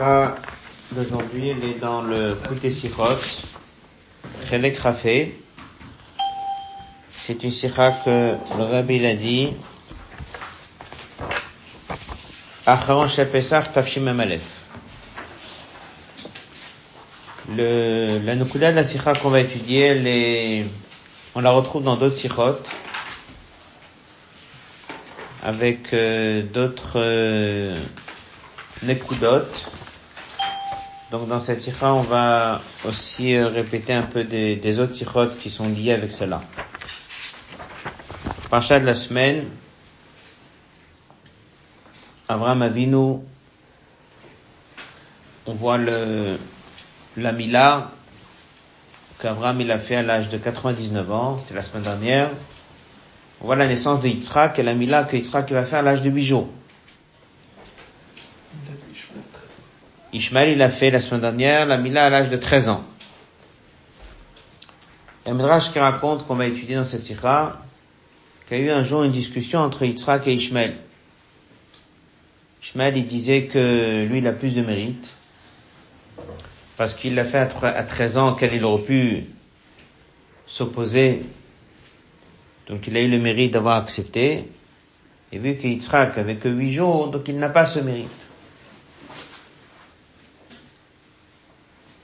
sikha d'aujourd'hui, elle est dans le Kouté Sikhot, Chelek Rafé. C'est une sikha que le rabbi l'a dit, Acharon Shepesach Tafshim Amalef. Le, la Nukuda de la sikha qu'on va étudier, elle est, on la retrouve dans d'autres sikhot, avec euh, d'autres euh. Donc dans cette sikha, on va aussi euh, répéter un peu des, autres sikhot qui sont liés avec cela. Parcha de la semaine, Avraham Avinu, on voit le, la Mila qu'Avraham il a fait à l'âge de 99 ans, c'était la semaine dernière. On voit la naissance de Yitzhak et la Mila que Yitzhak va faire à l'âge de 8 jours. Ishmael il a fait la semaine dernière la Mila à l'âge de 13 ans. Un Midrash qui raconte qu'on va étudier dans cette sikha qu'il y a eu un jour une discussion entre Yitzhak et Ishmael. Ishmael il disait que lui il a plus de mérite parce qu'il l'a fait à 13 ans auquel il aurait pu s'opposer. Donc il a eu le mérite d'avoir accepté. Et vu que Yitzhak avait que 8 jours, donc il n'a pas ce mérite.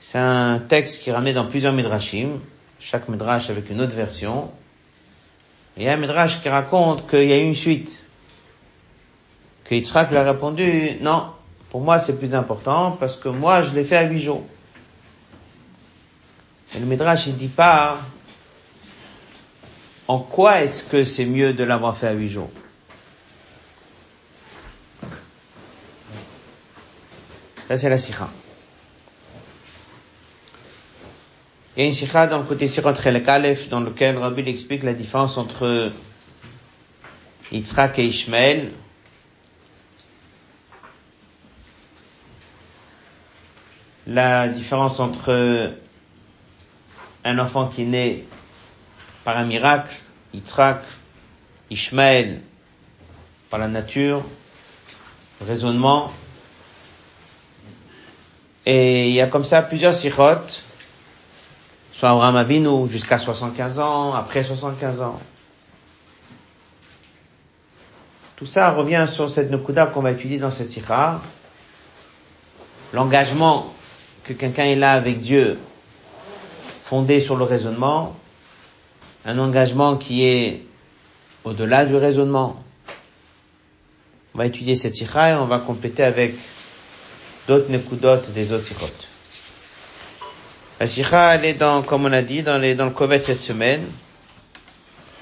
C'est un texte qui ramène dans plusieurs midrashim, chaque midrash avec une autre version. Il y a un midrash qui raconte qu'il y a eu une suite. Que Yitzhak lui a répondu, non, pour moi c'est plus important parce que moi je l'ai fait à huit jours. Et le midrash il dit pas en quoi est-ce que c'est mieux de l'avoir fait à huit jours? Ça c'est la sikha. Il y a une sikha dans le côté sikha Chelek dans lequel Rabbi explique la différence entre Yitzhak et Ishmael. La différence entre un enfant qui naît par un miracle, Yitzhak, Ishmael, par la nature, raisonnement. Et il y a comme ça plusieurs sirotes soit Abraham Avinu jusqu'à 75 ans, après 75 ans. Tout ça revient sur cette Nukuda qu'on va étudier dans cette sikha. L'engagement que quelqu'un est là avec Dieu, fondé sur le raisonnement, un engagement qui est au-delà du raisonnement. On va étudier cette sikha et on va compléter avec d'autres nekudot des autres sikhot. La sikha, elle est dans, comme on a dit, dans, le Kovet cette semaine,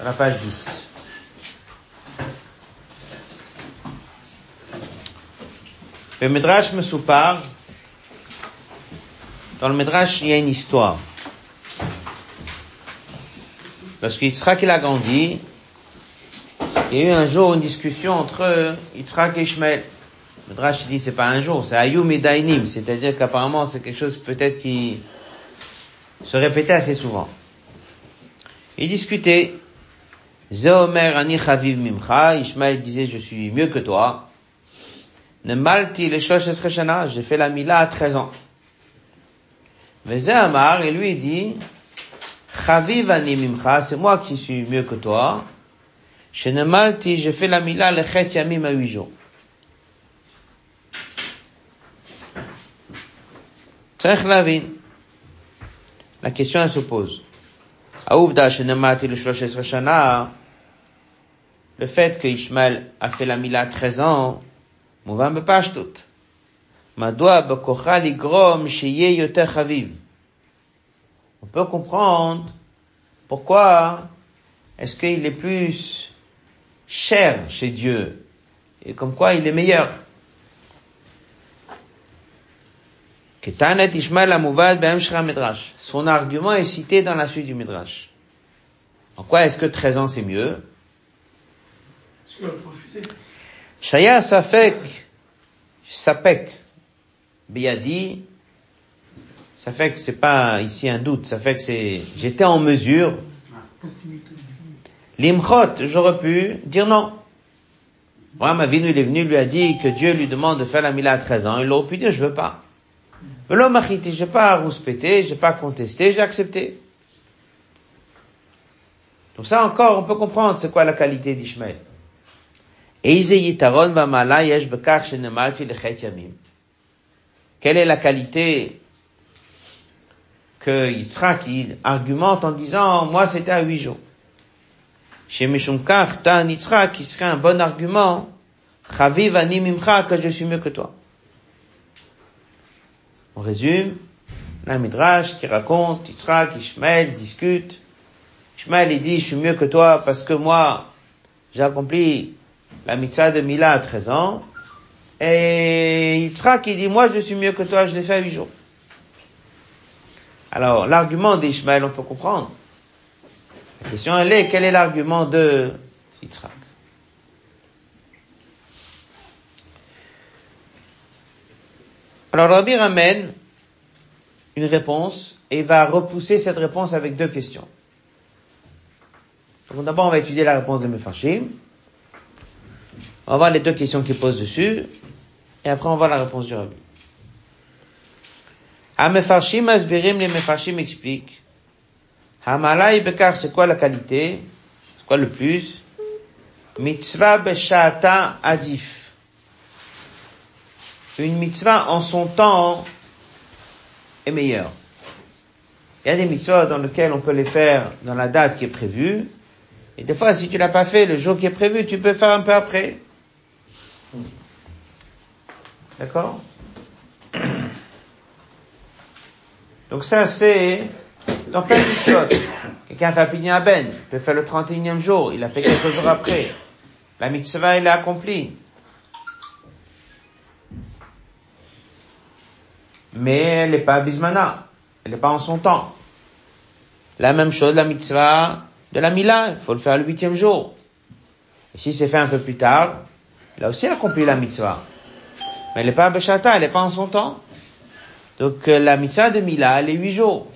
à la page 10. Le Midrash me soupar. Dans le Midrash, il y a une histoire. Parce qu'Yitzhak, il a grandi. Il y a eu un jour une discussion entre Yitzhak et Ishmael. Le Midrash dit c'est pas un jour, c'est Ayum et Dainim. C'est-à-dire qu'apparemment c'est quelque chose peut-être qui se répétait assez souvent. Ils discutaient. Zeomer ani chaviv mimcha. Ishmael disait je suis mieux que toi. Nemalti le shana. J'ai fait la mila à 13 ans. Mais Zéamar, et lui dit, Chaviv ani mimcha, c'est moi qui suis mieux que toi. Chez Nemalti, j'ai fait la mila le chet yamim à 8 jours. Tzarech lavin. La question elle se pose. Le fait que Ishmael a fait la mila à 13 ans. On peut comprendre pourquoi est-ce qu'il est plus cher chez Dieu et comme quoi il est meilleur. Son argument est cité dans la suite du Midrash. En quoi est-ce que 13 ans c'est mieux? Shaya Safek, Sapek, fait que c'est pas ici un doute, ça fait que c'est, j'étais en mesure. L'imchot, j'aurais pu dire non. Moi, ma vie, il est venu, lui a dit que Dieu lui demande de faire la mila à 13 ans, il aurait pu dire je veux pas. Velo machiti, j'ai pas rouspété, j'ai pas contesté, j'ai accepté. Donc ça encore, on peut comprendre c'est quoi la qualité d'Ishmael. Quelle est la qualité que Yitzhak argumente en disant, moi c'était à huit jours. Chez Mishumkar, un Yitzhak qui serait un bon argument, Chaviv Mimcha, que je suis mieux que toi. On résume, la Midrash qui raconte, Yitzhak, Ishmael discute. Ishmael il dit, je suis mieux que toi parce que moi, j'ai accompli la mitzvah de Mila à 13 ans. Et Yitzhak il dit, moi je suis mieux que toi, je l'ai fait à 8 jours. Alors, l'argument d'Ishmael, on peut comprendre. La question, elle est, quel est l'argument de Yitzhak? Alors, Rabbi ramène une réponse et va repousser cette réponse avec deux questions. Donc, d'abord, on va étudier la réponse de Mefarshim. On va voir les deux questions qu'il pose dessus. Et après, on va voir la réponse du Rabbi. Hamefarshim Asbirim, les Mefarshim expliquent. Hamalai Bekar, c'est quoi la qualité? C'est quoi le plus? Mitzvah Beshata Adif. Une mitzvah en son temps est meilleure. Il y a des mitzvahs dans lesquels on peut les faire dans la date qui est prévue. Et des fois, si tu l'as pas fait le jour qui est prévu, tu peux faire un peu après. D'accord? Donc ça, c'est dans plein de mitzvot. Quelqu'un fait à Ben, il peut faire le 31e jour, il a fait quelques jours après. La mitzvah, elle est accomplie. Mais elle n'est pas bismana. Elle n'est pas en son temps. La même chose, la mitzvah de la Mila, il faut le faire le huitième jour. Et si c'est fait un peu plus tard, il a aussi accompli la mitzvah. Mais elle n'est pas à elle n'est pas en son temps. Donc euh, la mitzvah de Mila, elle est huit jours.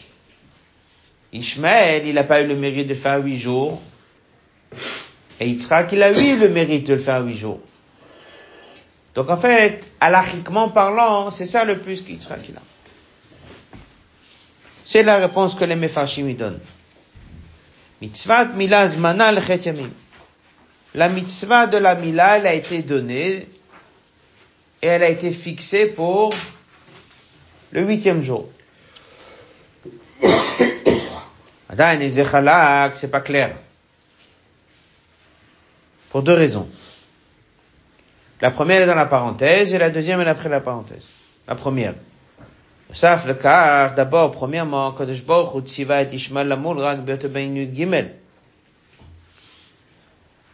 Ishmael, il n'a pas eu le mérite de faire huit jours. Et Yitzhak, il a eu le mérite de le faire huit jours. Donc en fait, alachiquement parlant, c'est ça le plus il a. C'est la réponse que les Mefarshim donnent. Mitzvah Mila Zmana La mitzvah de la Mila, elle a été donnée et elle a été fixée pour le huitième jour. c'est pas clair. Pour deux raisons. La première est dans la parenthèse et la deuxième est après la parenthèse. La première. Saf le car, d'abord, premièrement, Kadosh Baruch Tziva et Ishmael Lamul Rak Yud Gimel.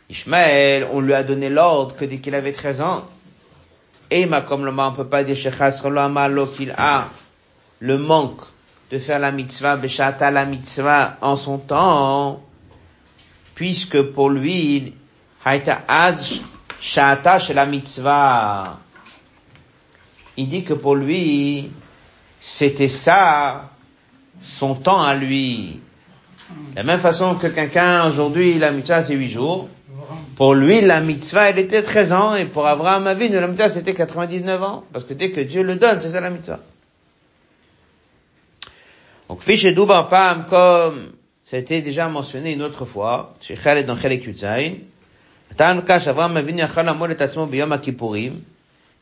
Ishmael, on lui a donné l'ordre que dès qu'il avait 13 ans, et ma comme le on peut pas dire qu'il a le manque de faire la mitzvah, beshata la mitzvah en son temps, puisque pour lui, haïta az shata la mitzvah. Il dit que pour lui, c'était ça, son temps à lui. De la même façon que quelqu'un, aujourd'hui, la mitzvah c'est huit jours. Pour lui, la mitzvah, elle était 13 ans, et pour Abraham Avinu, la mitzvah, c'était 99 ans. Parce que dès que Dieu le donne, c'est ça la mitzvah. Donc, fiche Dubar Pam, comme été déjà mentionné une autre fois, chez Khaled dans Yutzain,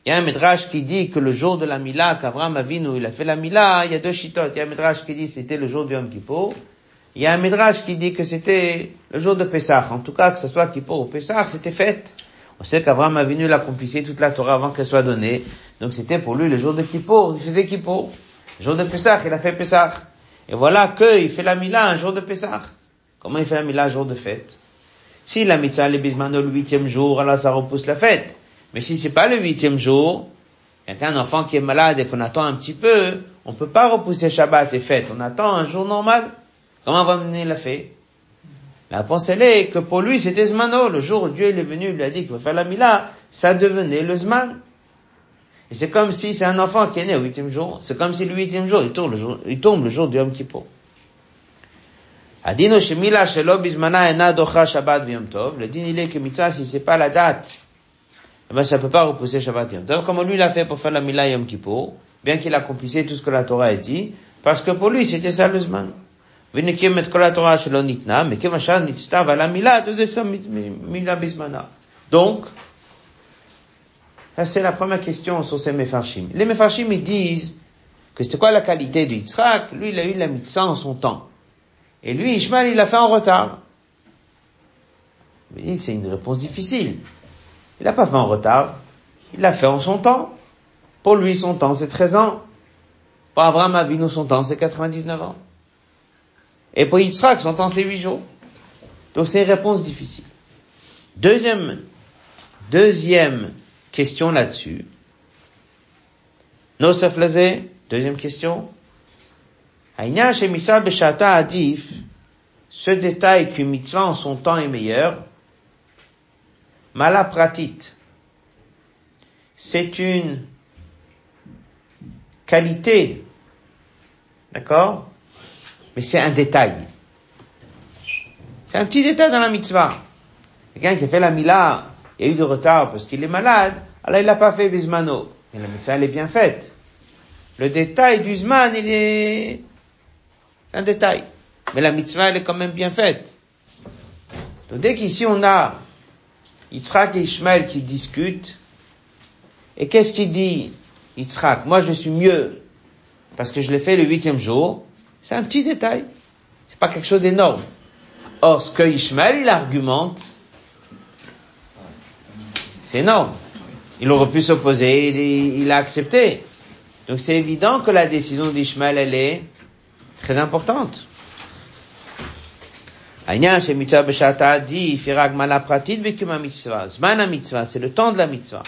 il y a un midrash qui dit que le jour de la Mila, qu'Abraham Avinu, il a fait la Mila, il y a deux chitotes. Il y a un midrash qui dit que c'était le jour du Yom Kippur. Il y a un midrash qui dit que c'était le jour de Pessah. En tout cas, que ce soit Kippur ou Pessah, c'était fait. On sait qu'Abraham a venu l'accomplissait toute la Torah avant qu'elle soit donnée. Donc c'était pour lui le jour de Kippur. Il faisait Kippur. Le jour de Pessah, il a fait Pessah. Et voilà qu'il fait la Mila un jour de Pessah. Comment il fait la Mila un jour de fête? Si la mitzvah est bismano le huitième jour, alors ça repousse la fête. Mais si c'est pas le huitième jour, y a un enfant qui est malade et qu'on attend un petit peu, on peut pas repousser Shabbat et fête. On attend un jour normal. Comment va mener la fée? La elle est que pour lui c'était Zmano. Le jour où Dieu est venu, il lui a dit qu'il va faire la Mila, ça devenait le Zman. Et c'est comme si c'est un enfant qui est né au huitième jour. C'est comme si le huitième jour, il tombe le jour, il tombe le jour du Yom. Adino shemila shelo bizmana ena docha Shabbat v'yom tov. Le din il est que mitzvah, si c'est pas la date, eh ben ça peut pas repousser Shabbat yom tov. Comme lui l'a fait pour faire la Mila Yom Kippur. bien qu'il accomplissait tout ce que la Torah a dit, parce que pour lui, c'était ça le Zman. ונקים את כל התורה שלא ניתנה, מכיוון שנצטב על המילה, זה שם מילה בזמנה. Donc, c'est la première question sur ces Mefarshim. Les Mefarshim, ils disent que c'était quoi la qualité de Yitzhak Lui, il a eu la mitzvah en son temps. Et lui, Ishmael, il l'a fait en retard. C'est une réponse difficile. Il l'a pas fait en retard. Il l'a fait en son temps. Pour lui, son temps, c'est 13 ans. Pour Abraham Avinu, son temps, c'est 99 ans. Et pour Yitzhak, son temps, c'est 8 jours. Donc c'est une réponse difficile. Deuxième, deuxième question là-dessus. Nosef deuxième question. Adif, ce détail qu'une mitzvah en son temps est meilleur, malapratit, c'est une qualité, d'accord? Mais c'est un détail. C'est un petit détail dans la mitzvah. Quelqu'un qui a fait la mila, il y a eu du retard parce qu'il est malade, alors il n'a pas fait bismano. Mais la mitzvah, elle est bien faite. Le détail du zman, il est un détail. Mais la mitzvah, elle est quand même bien faite. Donc dès qu'ici on a Yitzhak et Ishmael qui discutent, et qu'est-ce qu'il dit Yitzhak? Moi je suis mieux parce que je l'ai fait le huitième jour. C'est un petit détail. C'est pas quelque chose d'énorme. Or, ce que Ishmael, il argumente, c'est énorme. Il aurait pu s'opposer, il, il, a accepté. Donc c'est évident que la décision d'Ishmael, elle est très importante. Aïnia Shemitzah Beshata dit, Firag Malapratit Bekuma Mitzvah, Zmana Mitzvah, c'est le temps de la Mitzvah.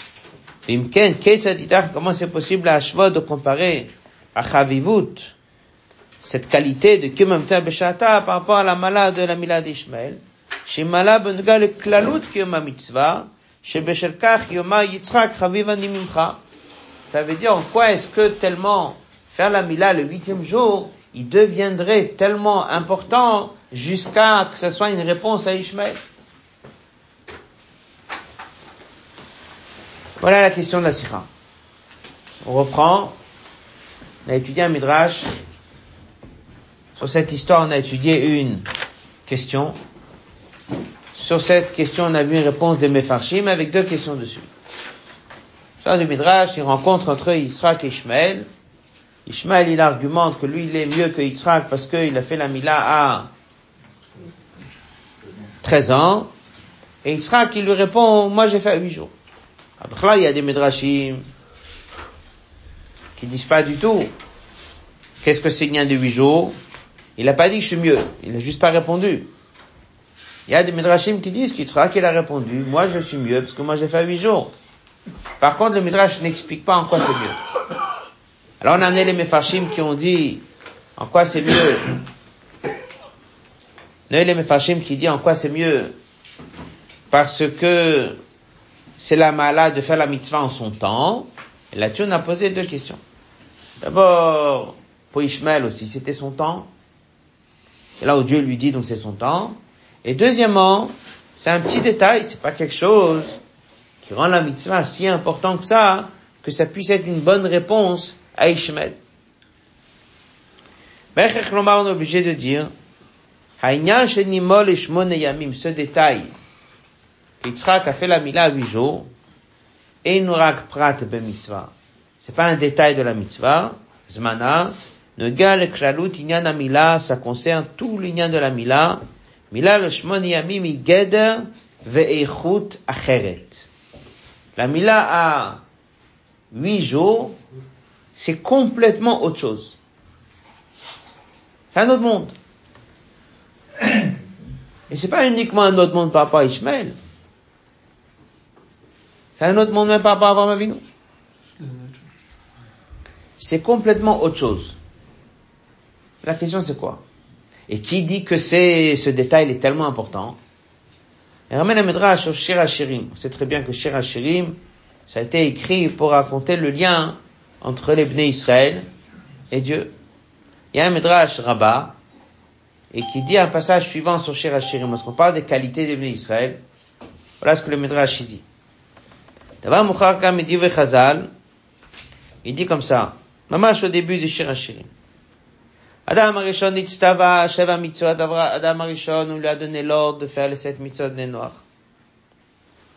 Vimken, Ketzadidach, comment c'est possible à Ashva de comparer à Chavivut, cette qualité de Kumamta Beshata par rapport à la mala de la Mila d'Ishmael, chez Mala Benga le Klalut Kiyoma Mitzvah, chez Besherkach Yoma Yitzhak Chaviva Nimimcha. Ça veut dire en quoi est-ce que tellement faire la Mila le huitième jour, il deviendrait tellement important jusqu'à que ce soit une réponse à Ishmael. Voilà la question de la Sikha. On reprend. On a étudié un Midrash. Sur cette histoire, on a étudié une question. Sur cette question, on a vu une réponse des Mefarshim avec deux questions dessus. Sur du Midrash, il rencontre entre Israël et Ishmael. Ishmael, il argumente que lui, il est mieux que Yitzhak parce qu'il a fait la Mila à 13 ans. Et Yitzhak, il lui répond, moi j'ai fait 8 jours. Après il y a des Midrashim qui disent pas du tout qu'est-ce que c'est de 8 jours? Il n'a pas dit que je suis mieux. Il n'a juste pas répondu. Il y a des Midrashim qui disent qu'Yitzhak, il a répondu, moi je suis mieux parce que moi j'ai fait 8 jours. Par contre, le Midrash n'explique pas en quoi c'est mieux. Alors on a amené les Mefarshim qui ont dit en quoi c'est mieux? On les Mefarshim qui dit en quoi c'est mieux? Parce que c'est la malade de faire la mitzvah en son temps. Et là-dessus, on a posé deux questions. D'abord, pour Ishmael aussi, c'était son temps. Et là où Dieu lui dit, donc c'est son temps. Et deuxièmement, c'est un petit détail, c'est pas quelque chose qui rend la mitzvah si important que ça, que ça puisse être une bonne réponse à Ishmael. on est obligé de dire, ce détail, qu'Yitzhak a fait la mila à huit jours, et prat mitzvah. C'est pas un détail de la mitzvah, zmana, negal klalut inyan mila, ça concerne tout l'ignan de la mila, mila le shmon yamim igeder ve'echut acheret. La mila a huit jours, c'est complètement autre chose. C'est un autre monde. Et c'est pas uniquement un autre monde par rapport à Ishmael. C'est un autre monde même par rapport à Avinu? C'est complètement autre chose. La question c'est quoi? Et qui dit que c'est ce détail est tellement important? Et ramène Midrash sur Shir On sait très bien que Shir ça a été écrit pour raconter le lien entre les Bnei Israël et Dieu. Il y a un Midrash Rabbah, et qui dit un passage suivant sur Shir Hashirim, parce qu'on parle des qualités des Bnei Israël. Voilà ce que le Midrash dit. il dit comme ça. Mamash au début du Shirachirim. Adam Arishon Nitztava, Sheva Mitzvot, Adam Arishon, on lui a donné l'ordre de faire les sept mitzvot des noirs.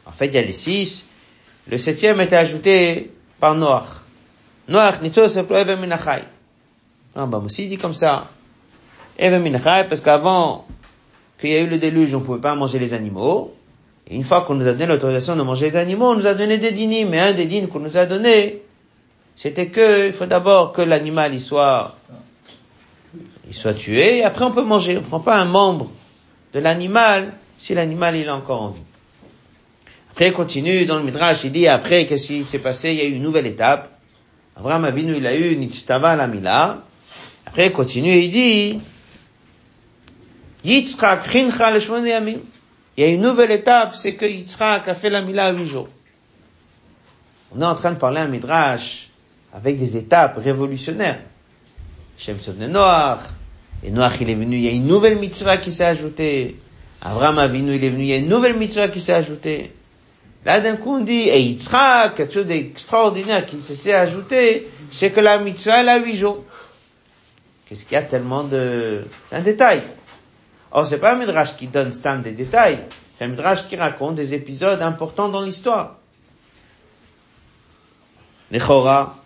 En fait, il y a les six. Le septième était ajouté par Noach. Noach, Nito, c'est Eve Minachai. Rambam aussi dit comme ça. Eve Minachai, parce qu'avant qu'il y ait eu le déluge, on ne pouvait pas manger les animaux. Et une fois qu'on nous a donné l'autorisation de manger les animaux, on nous a donné des dînes. Mais un des dînes qu'on nous a donné, c'était que, il faut d'abord que l'animal, soit, soit tué, après on peut manger. On ne prend pas un membre de l'animal si l'animal, il est encore en vie. Après, il continue dans le Midrash, il dit, après, qu'est-ce qui s'est passé? Il y a eu une nouvelle étape. Abraham Avinu, il a eu Nitztava Lamila. Après, il continue et il dit, Yitzchak Chincha Yamim. Il y a une nouvelle étape, c'est que Yitzchak a fait la Mila à huit jours. On est en train de parler un Midrash avec des étapes révolutionnaires. Shem Noach, et Noach il est venu, il y a une nouvelle mitzvah qui s'est ajoutée. Abraham Avinu il est venu, il y a une nouvelle mitzvah qui s'est ajoutée. Là, d'un coup, on dit, et Yitzhak, quelque chose d'extraordinaire qui s'est ajouté, c'est que la mitzvah, elle a huit jours. Qu'est-ce qu'il y a tellement de... C'est un détail? Or, c'est pas un midrash qui donne stand des détails. C'est un midrash qui raconte des épisodes importants dans l'histoire. Nechora.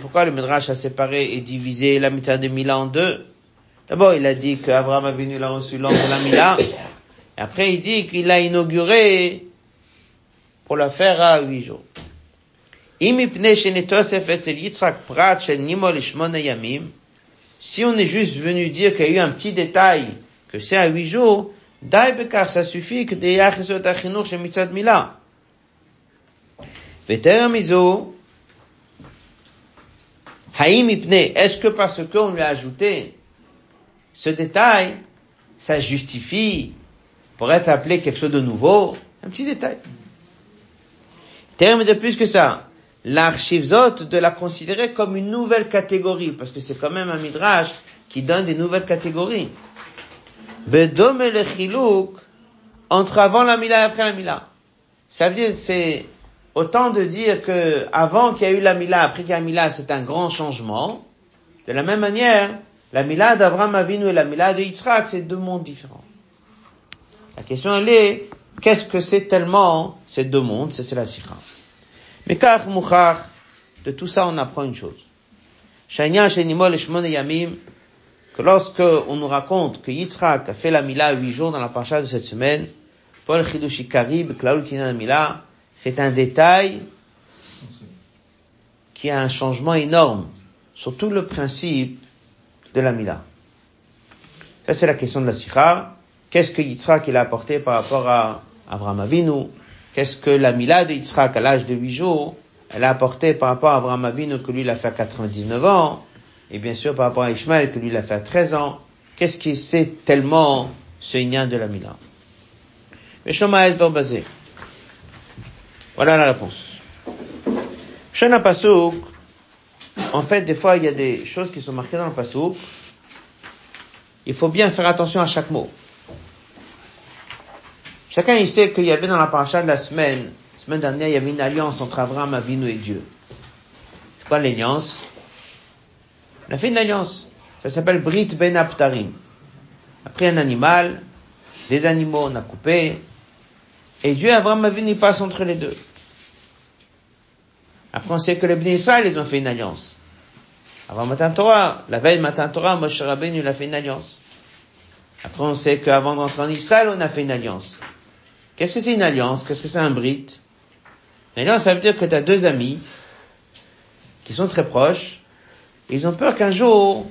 Pourquoi le midrash a séparé et divisé la mitzvah de Mila en deux? D'abord, il a dit qu'Abraham a venu la reçu l'ordre de la Mila. Après, il dit qu'il l'a inauguré pour la faire à huit jours. Si on est juste venu dire qu'il y a eu un petit détail, que c'est à huit jours, car ça suffit que des yachesot achinur chez mitzad mila. mizo, haïm est-ce que parce qu'on lui a ajouté ce détail, ça justifie pour être appelé quelque chose de nouveau, un petit détail. Terme de plus que ça, l'archivzot de la considérer comme une nouvelle catégorie, parce que c'est quand même un midrash qui donne des nouvelles catégories. Bedome le chilouk, entre avant la mila et après la mila. Ça veut dire, c'est autant de dire que avant qu'il y a eu la mila, après qu'il y a la mila, c'est un grand changement. De la même manière, la mila d'Abraham Avinu et la mila de Yitzhak, c'est deux mondes différents. La question elle est, qu'est-ce que c'est tellement ces deux mondes C'est la sikha. Mais car mouchach, de tout ça on apprend une chose. Que lorsque on nous raconte que Yitzhak a fait la Mila huit jours dans la parcha de cette semaine, Paul Chidushi Karib, Mila, c'est un détail qui a un changement énorme sur tout le principe de la Mila. Ça c'est la question de la sikha. Qu'est-ce que Yitzhak il a apporté par rapport à Abraham Avinu? Qu'est-ce que la Mila de Yitzhak à l'âge de 8 jours, elle a apporté par rapport à Abraham Avinu que lui il a fait à 99 ans Et bien sûr par rapport à Ishmael que lui il a fait à 13 ans. Qu'est-ce qui c'est tellement ce de la Mila basé. Voilà la réponse. Shana Pasouk, en fait, des fois, il y a des choses qui sont marquées dans le Pasouk. Il faut bien faire attention à chaque mot. Chacun il sait qu'il y avait dans la paracha de la semaine, la semaine dernière, il y avait une alliance entre Abraham, Avinu et Dieu. C'est quoi l'alliance? On a fait une alliance. Ça s'appelle Brit Ben Aptarim. Après un animal, des animaux on a coupé, et Dieu, Abraham, Avinu, passe entre les deux. Après on sait que les Bnei ils ont fait une alliance. Avant Matin Torah, la veille Matin Torah, Moshe Rabbeinu, il a fait une alliance. Après on sait qu'avant d'entrer en Israël, on a fait une alliance. Qu'est-ce que c'est une alliance? Qu'est-ce que c'est un brit Une alliance, ça veut dire que tu as deux amis qui sont très proches. Ils ont peur qu'un jour,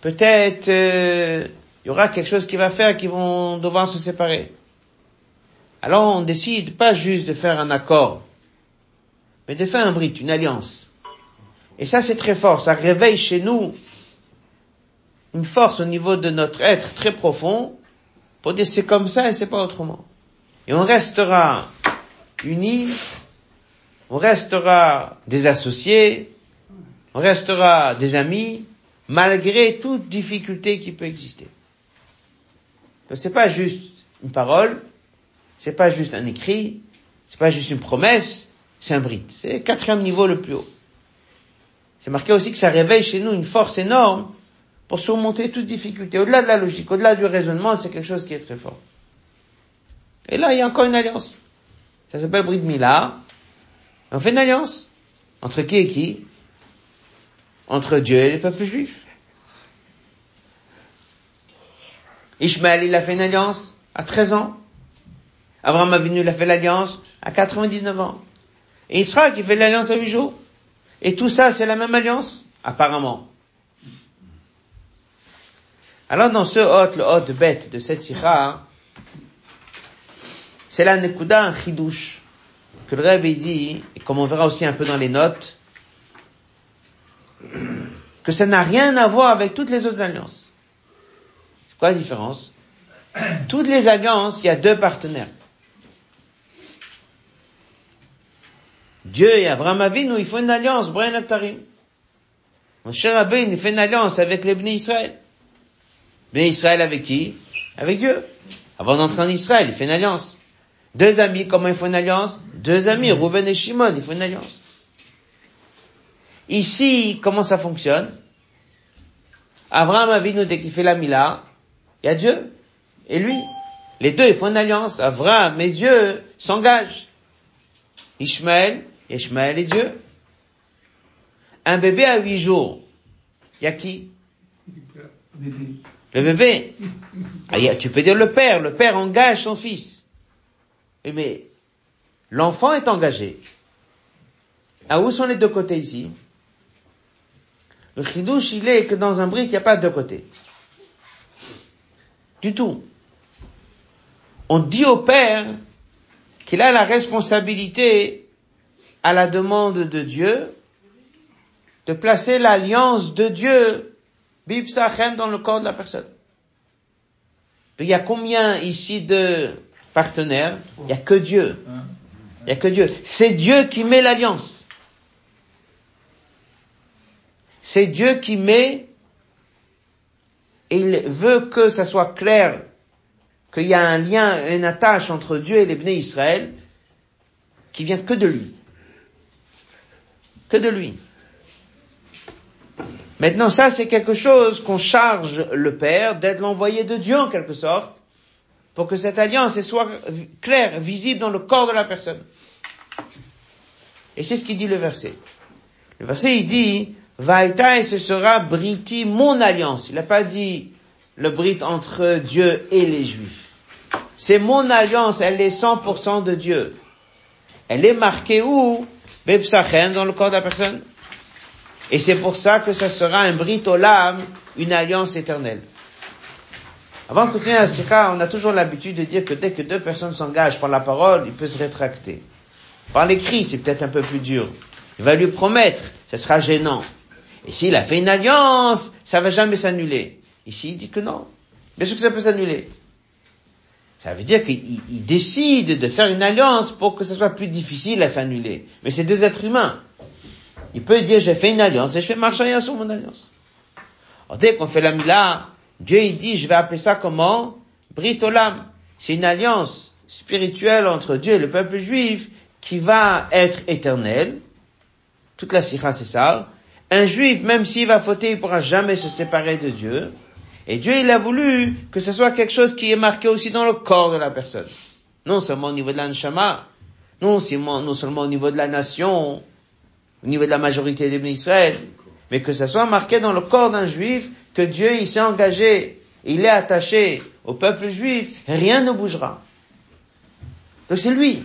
peut-être, euh, il y aura quelque chose qui va faire qu'ils vont devoir se séparer. Alors on décide pas juste de faire un accord, mais de faire un brit, une alliance. Et ça c'est très fort, ça réveille chez nous une force au niveau de notre être très profond pour dire c'est comme ça et c'est pas autrement. Et on restera unis, on restera des associés, on restera des amis, malgré toute difficulté qui peut exister. Donc c'est pas juste une parole, c'est pas juste un écrit, c'est pas juste une promesse, c'est un brit. C'est le quatrième niveau le plus haut. C'est marqué aussi que ça réveille chez nous une force énorme pour surmonter toute difficulté. Au-delà de la logique, au-delà du raisonnement, c'est quelque chose qui est très fort. Et là, il y a encore une alliance. Ça s'appelle Brit Mila. On fait une alliance. Entre qui et qui? Entre Dieu et les peuples juifs. Ishmael, il a fait une alliance à 13 ans. Abraham Avinu, il a fait l'alliance à 99 ans. Et Israël qui fait l'alliance à 8 jours. Et tout ça, c'est la même alliance Apparemment. Alors dans ce hôte, le hôte bête de cette sikha, c'est la nekuda un chidouche que le Rebbe dit, et comme on verra aussi un peu dans les notes, que ça n'a rien à voir avec toutes les autres alliances. C'est quoi la différence? Toutes les alliances, il y a deux partenaires. Dieu et Abraham Avinu, ils font une alliance, Brian Aptarim. Mon cher Abbé, il fait une alliance avec les Bnei Israël. Bnei Israël avec qui? Avec Dieu. Avant d'entrer en Israël, il fait une alliance. Deux amis, comment ils font une alliance? Deux amis, Rouven et Shimon, ils font une alliance. Ici, comment ça fonctionne? Abraham Avinu, dès qu'il fait la Mila, il y a Dieu et lui. Les deux, ils font une alliance. Abraham et Dieu s'engagent. Ishmaël, Ishmaël et Dieu. Un bébé à huit jours, il y a qui? Le bébé. Ah, tu peux dire le père. Le père engage son fils. Mais l'enfant est engagé. À où sont les deux côtés ici? Le chidouche, il est que dans un brick, il n'y a pas de deux côtés. Du tout. On dit au père qu'il a la responsabilité, à la demande de Dieu, de placer l'alliance de Dieu, Bibsachem, dans le corps de la personne. Il y a combien ici de partenaires Il n'y a que Dieu. Il n'y a que Dieu. C'est Dieu qui met l'alliance. C'est Dieu qui met, et il veut que ça soit clair qu'il y a un lien, une attache entre Dieu et les Bnei Israël qui vient que de lui. Que de lui. Maintenant, ça, c'est quelque chose qu'on charge le Père d'être l'envoyé de Dieu en quelque sorte, pour que cette alliance soit claire, visible dans le corps de la personne. Et c'est ce qu'il dit le verset. Le verset, il dit, Vaïta et ce sera briti mon alliance. Il n'a pas dit le brit entre Dieu et les Juifs. C'est mon alliance, elle est 100% de Dieu. Elle est marquée où? Bepsachem, dans le corps de la personne. Et c'est pour ça que ça sera un brit olam, une alliance éternelle. Avant de continuer la sikha, on a toujours l'habitude de dire que dès que deux personnes s'engagent par la parole, il peut se rétracter. Par l'écrit, c'est peut-être un peu plus dur. Il va lui promettre, ce sera gênant. Et s'il a fait une alliance, ça va jamais s'annuler. Ici, il dit que non. Bien sûr que ça peut s'annuler. Ça veut dire qu'il décide de faire une alliance pour que ce soit plus difficile à s'annuler. Mais c'est deux êtres humains. Il peut dire j'ai fait une alliance et je fais marcher sur mon alliance. Alors, dès qu'on fait la mila, Dieu il dit je vais appeler ça comment? Brit Olam. C'est une alliance spirituelle entre Dieu et le peuple juif qui va être éternelle. Toute la sikha c'est ça. Un juif, même s'il va fauter, il pourra jamais se séparer de Dieu. Et Dieu, il a voulu que ce soit quelque chose qui est marqué aussi dans le corps de la personne. Non seulement au niveau de l'anshama, non seulement, non seulement au niveau de la nation, au niveau de la majorité des Israël, mais que ce soit marqué dans le corps d'un juif que Dieu, il s'est engagé, il est attaché au peuple juif, rien ne bougera. Donc c'est lui.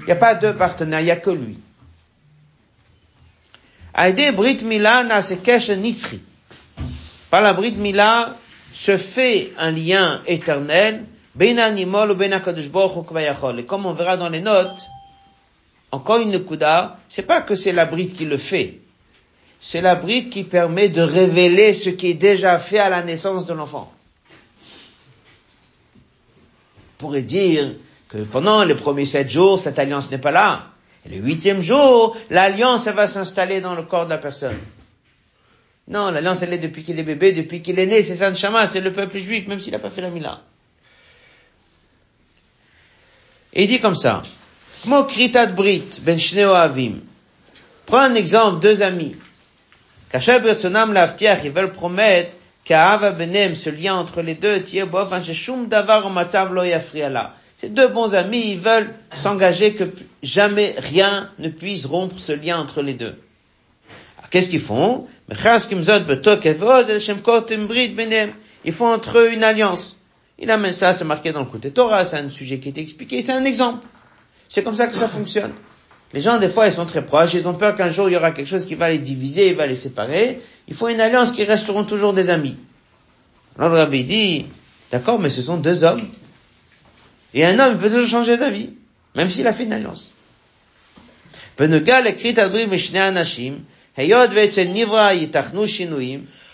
Il n'y a pas deux partenaires, il n'y a que lui. Aide Brit Mila na nitzri. Par la Brit Mila, se fait un lien éternel, ben animal ou ben Et comme on verra dans les notes, encore une kuda, c'est pas que c'est la bride qui le fait. C'est la bride qui permet de révéler ce qui est déjà fait à la naissance de l'enfant. On pourrait dire que pendant les premiers sept jours, cette alliance n'est pas là. Et le huitième jour, l'alliance, va s'installer dans le corps de la personne. Non, l'alliance, elle est depuis qu'il est bébé, depuis qu'il est né, c'est ça Shama, c'est le peuple juif, même s'il n'a pas fait la Mila. Et il dit comme ça, Comment kritat brit ben avim. Prends un exemple, deux amis. Ils veulent promettre qu'Ava Benem, ce lien entre les deux, davar lo Ces deux bons amis, ils veulent s'engager que jamais rien ne puisse rompre ce lien entre les deux. Qu'est-ce qu'ils font? Ils font entre eux une alliance. Il amène ça, c'est marqué dans le côté Torah, c'est un sujet qui est expliqué, c'est un exemple. C'est comme ça que ça fonctionne. Les gens, des fois, ils sont très proches, ils ont peur qu'un jour il y aura quelque chose qui va les diviser, il va les séparer. Il faut une alliance qui resteront toujours des amis. Alors le rabbi dit, d'accord, mais ce sont deux hommes. Et un homme peut toujours changer d'avis, même s'il a fait une alliance.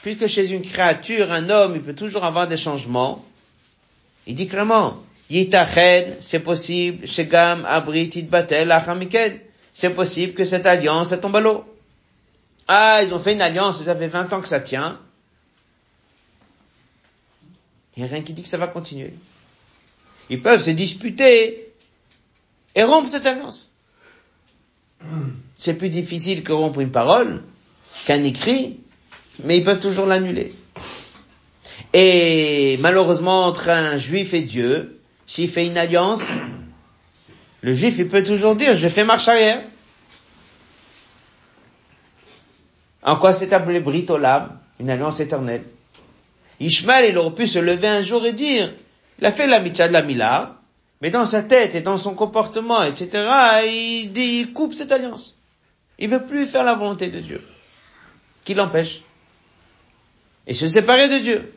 Puisque chez une créature, un homme, il peut toujours avoir des changements. Il dit clairement, Yitached, c'est possible, Shegam, Abrit, Itbatel, Achamiken. C'est possible que cette alliance, tombe à l'eau. Ah, ils ont fait une alliance, ça fait 20 ans que ça tient. Il n'y a rien qui dit que ça va continuer. Ils peuvent se disputer et rompre cette alliance. C'est plus difficile que rompre une parole, qu'un écrit, mais ils peuvent toujours l'annuler. Et malheureusement, entre un juif et Dieu, s'il fait une alliance, le juif, il peut toujours dire, je fais marche arrière. En quoi c'est appelé Brit Olam, une alliance éternelle? Ishmael, il aurait pu se lever un jour et dire, il a fait la mitzvah de la Mila, mais dans sa tête et dans son comportement, etc., il, dit, il coupe cette alliance. Il veut plus faire la volonté de Dieu. Qui l'empêche? Et se séparer de Dieu.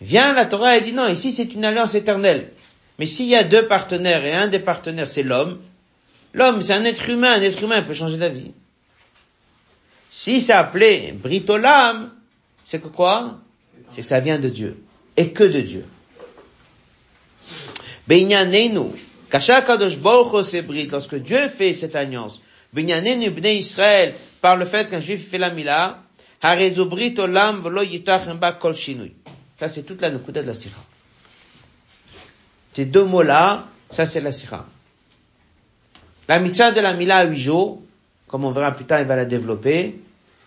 Vient la Torah et dit non, ici c'est une alliance éternelle. Mais s'il y a deux partenaires et un des partenaires c'est l'homme, l'homme c'est un être humain, un être humain peut changer d'avis. Si c'est appelé britolam, c'est que quoi? C'est que ça vient de Dieu. Et que de Dieu. lorsque Dieu fait cette alliance, Israël, par le fait qu'un juif fait la mila, ça, c'est toute la Nukuda de la Sira. Ces deux mots-là, ça c'est la Sira. La mitzvah de la Mila à huit jours, comme on verra plus tard, il va la développer,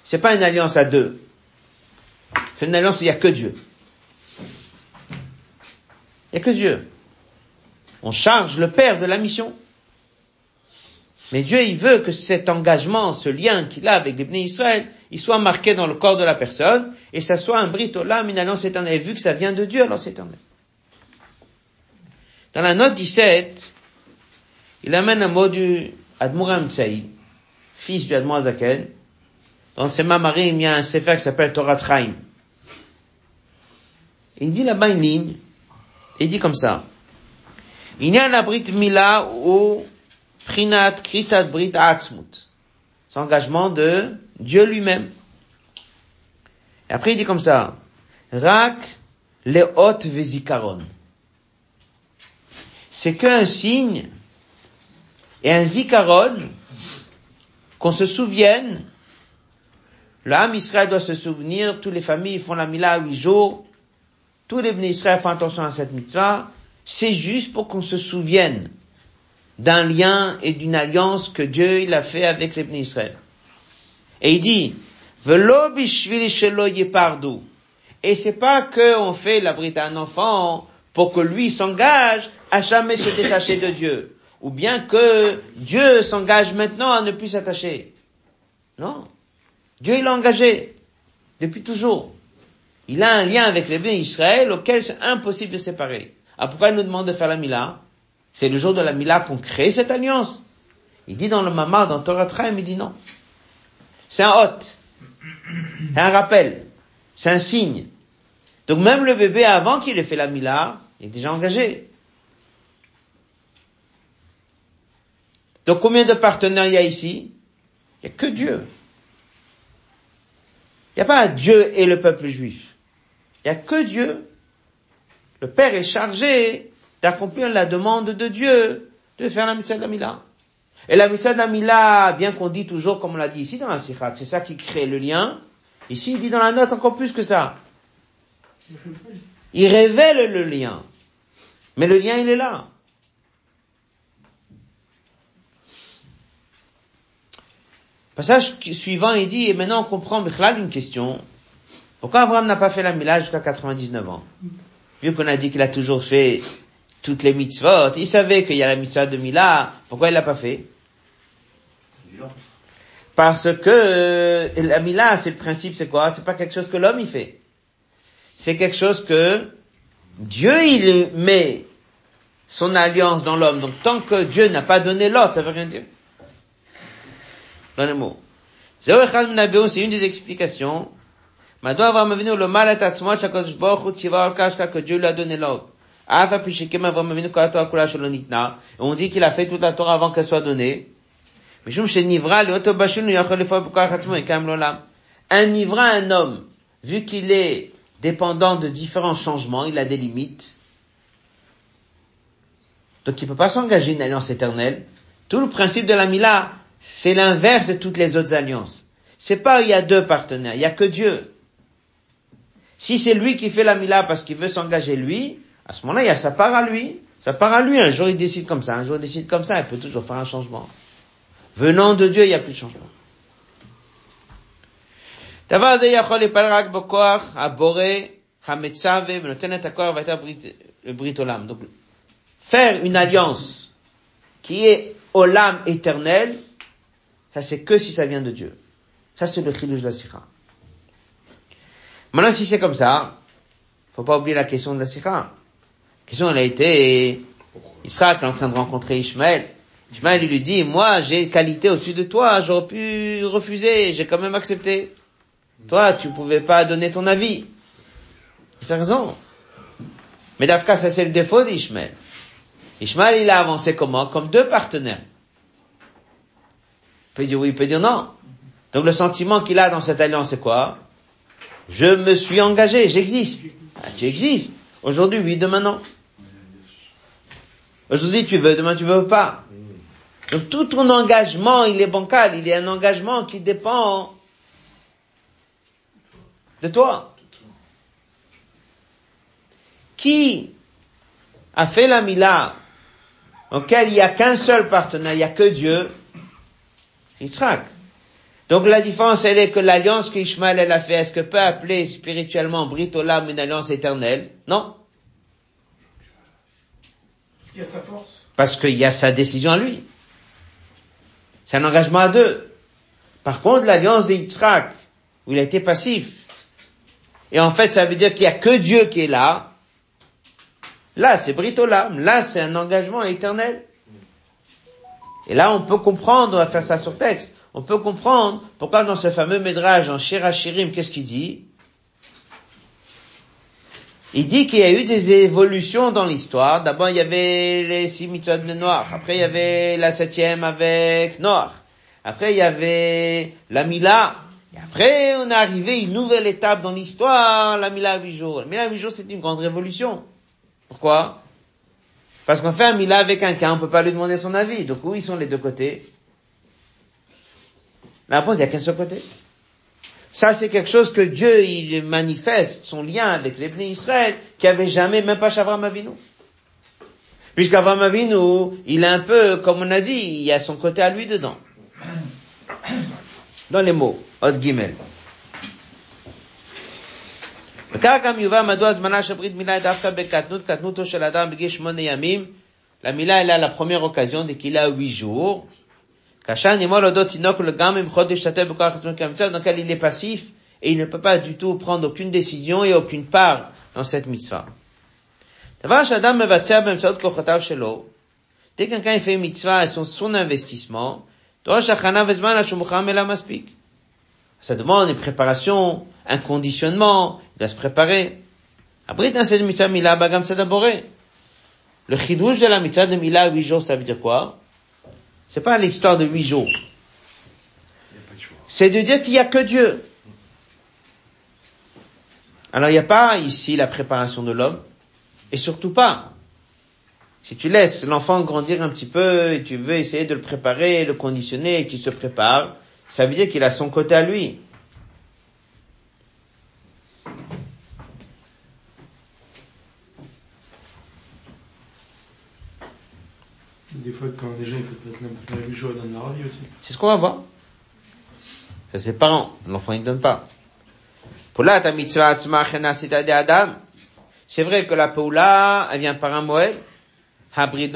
c'est pas une alliance à deux. C'est une alliance où il n'y a que Dieu. Il n'y a que Dieu. On charge le Père de la mission. Mais Dieu, il veut que cet engagement, ce lien qu'il a avec les Israël, il soit marqué dans le corps de la personne, et ça soit un brit olam, une alliance éternelle. Vu que ça vient de Dieu, alors c'est éternel. Dans la note 17, il amène un mot du Admuram Tsaï, fils du Admor Zaken. Dans ses mamarim, il y a un sefer qui s'appelle Torah Traim. Il dit là-bas une ligne, il dit comme ça. Il y a un abrit mila où Prinat Kritat Brit Atzmut. C'est engagement de Dieu lui-même. Et après il dit comme ça, Rak Leot Vezikaron. C'est qu'un signe et un zikaron qu'on se souvienne. L'âme Israël doit se souvenir, toutes les familles font la mila à huit jours, tous les bénis Israël font attention à cette mitzvah, c'est juste pour qu'on se souvienne d'un lien et d'une alliance que Dieu il a fait avec les Israël. Et il dit, et c'est pas que on fait la bride à un enfant pour que lui s'engage à jamais se détacher de Dieu, ou bien que Dieu s'engage maintenant à ne plus s'attacher. Non. Dieu il l'a engagé depuis toujours. Il a un lien avec les biens Israël auquel c'est impossible de séparer. Ah, pourquoi il nous demande de faire la Mila c'est le jour de la Mila qu'on crée cette alliance. Il dit dans le Mamar, dans Torah Traim, il dit non. C'est un hôte. C'est un rappel. C'est un signe. Donc même le bébé, avant qu'il ait fait la Mila, il est déjà engagé. Donc combien de partenaires il y a ici? Il n'y a que Dieu. Il n'y a pas Dieu et le peuple juif. Il n'y a que Dieu. Le Père est chargé d'accomplir la demande de Dieu, de faire la mitzvah d'Amila. Et la mitzvah d'Amila, bien qu'on dit toujours, comme on l'a dit ici dans la Sikha, c'est ça qui crée le lien, ici il dit dans la note encore plus que ça. Il révèle le lien. Mais le lien, il est là. Passage suivant, il dit, et maintenant on comprend une question. Pourquoi Avram n'a pas fait la Mila jusqu'à 99 ans? Vu qu'on a dit qu'il a toujours fait toutes les mitzvot, il savait qu'il y a la mitzvah de Mila, pourquoi il l'a pas fait? Parce que la Mila, c'est le principe, c'est quoi? C'est pas quelque chose que l'homme y fait. C'est quelque chose que Dieu il met son alliance dans l'homme. Donc tant que Dieu n'a pas donné l'ordre, ça veut rien dire. Dans les mots. C'est une des explications. Le mal que Dieu lui a donné l'ordre. On dit qu'il a fait toute la Torah avant qu'elle soit donnée. Un ivra, un homme, vu qu'il est dépendant de différents changements, il a des limites. Donc il ne peut pas s'engager une alliance éternelle. Tout le principe de la Mila, c'est l'inverse de toutes les autres alliances. C'est pas il y a deux partenaires, il y a que Dieu. Si c'est lui qui fait la Mila parce qu'il veut s'engager lui, à ce moment-là, il y a sa part à lui. Ça part à lui. Un jour il décide comme ça, un jour il décide comme ça, il peut toujours faire un changement. Venant de Dieu, il n'y a plus de changement. Donc, faire une alliance qui est au l'âme éternelle, ça c'est que si ça vient de Dieu. Ça c'est le chilouj de la sikha. Maintenant, si c'est comme ça, faut pas oublier la question de la sikha. Question, elle a été, Israël en train de rencontrer Ishmael. Ishmael, lui dit, moi, j'ai qualité au-dessus de toi, j'aurais pu refuser, j'ai quand même accepté. Toi, tu pouvais pas donner ton avis. Il fait raison. Mais d'Afka, ça c'est le défaut d'Ishmael. Ishmael, il a avancé comment? Comme deux partenaires. Il peut dire oui, il peut dire non. Donc le sentiment qu'il a dans cette alliance, c'est quoi? Je me suis engagé, j'existe. Ah, tu existes. Aujourd'hui, oui, demain non. Aujourd'hui, tu veux, demain tu veux pas? Donc tout ton engagement, il est bancal, il est un engagement qui dépend de toi. Qui a fait la mila auquel il n'y a qu'un seul partenaire, il n'y a que Dieu, c'est Israël. Donc la différence, elle est que l'alliance qu'Ishmael elle a fait, est-ce que peut appeler spirituellement Brit Olam une alliance éternelle? Non. Parce qu'il y a sa décision à lui. C'est un engagement à deux. Par contre, l'alliance d'Yitzhak, où il a été passif, et en fait, ça veut dire qu'il n'y a que Dieu qui est là, Là, c'est Britolam. Là, c'est un engagement éternel. Et là, on peut comprendre, on va faire ça sur texte, on peut comprendre pourquoi dans ce fameux médrage en Shirachirim, qu'est-ce qu'il dit? Il dit qu'il y a eu des évolutions dans l'histoire. D'abord, il y avait les six mitzvot de Noir. Après, il y avait la septième avec Noir. Après, il y avait la Mila. Et après, on est arrivé à une nouvelle étape dans l'histoire, la Mila à huit jours. La Mila à huit jours, c'est une grande révolution. Pourquoi? Parce qu'on fait un mila avec un cas, on peut pas lui demander son avis. Donc où ils sont les deux côtés? La réponse, il n'y a qu'un seul côté. Ça, c'est quelque chose que Dieu, il manifeste son lien avec les bénis Israël, qui avait jamais, même pas Shavram Avinu. Puisqu'Avram Avinu, il est un peu, comme on a dit, il y a son côté à lui dedans. Dans les mots, Od Gimel. וכך גם יובא מדוע זמנה של ברית מילה דווקא בקטנות, קטנותו של אדם בגיל שמונה ימים. למילה אלא la première occasion dès dans lequel il est passif et il ne peut pas du tout prendre aucune décision et aucune part dans cette mitzvah. Ben, Dès qu'un quelqu'un fait une mitzvah et son, son investissement, ça demande une préparation, un conditionnement, il doit se préparer. Le chidouche de la mitzvah de Mila, huit jours, ça veut dire quoi? C'est pas l'histoire de huit jours. C'est de dire qu'il n'y a que Dieu. Alors il n'y a pas ici la préparation de l'homme, et surtout pas. Si tu laisses l'enfant grandir un petit peu et tu veux essayer de le préparer, le conditionner et qu'il se prépare, ça veut dire qu'il a son côté à lui. Des fois, quand 8 jours dans. C'est ce qu'on va voir. C'est ses parents. L'enfant, il donne pas. C'est vrai que la Paula, elle vient par un moël. Mais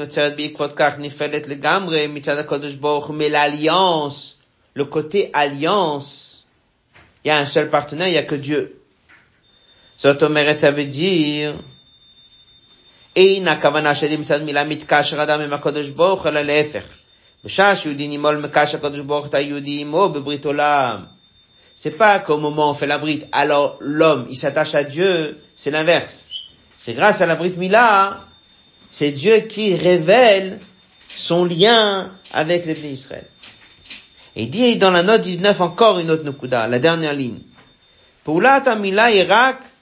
l'alliance, le côté alliance, il y a un seul partenaire, il y a que Dieu. Ça veut dire, אין הכוונה שלי מצד מילה מתקשר אדם עם הקדוש ברוך אלא להפך. בשעה שיהודי נימול מקשר הקדוש ברוך את היהודי עמו בברית עולם. C'est pas qu'au moment où on fait la brite, alors l'homme, il s'attache à Dieu, c'est l'inverse. C'est grâce à la brite Mila, c'est Dieu qui révèle son lien avec les pays Israël. Et il dit dans la note 19 encore une autre nukuda, la dernière ligne. Poulat Mila Irak Hasarat Hamastira Giluise.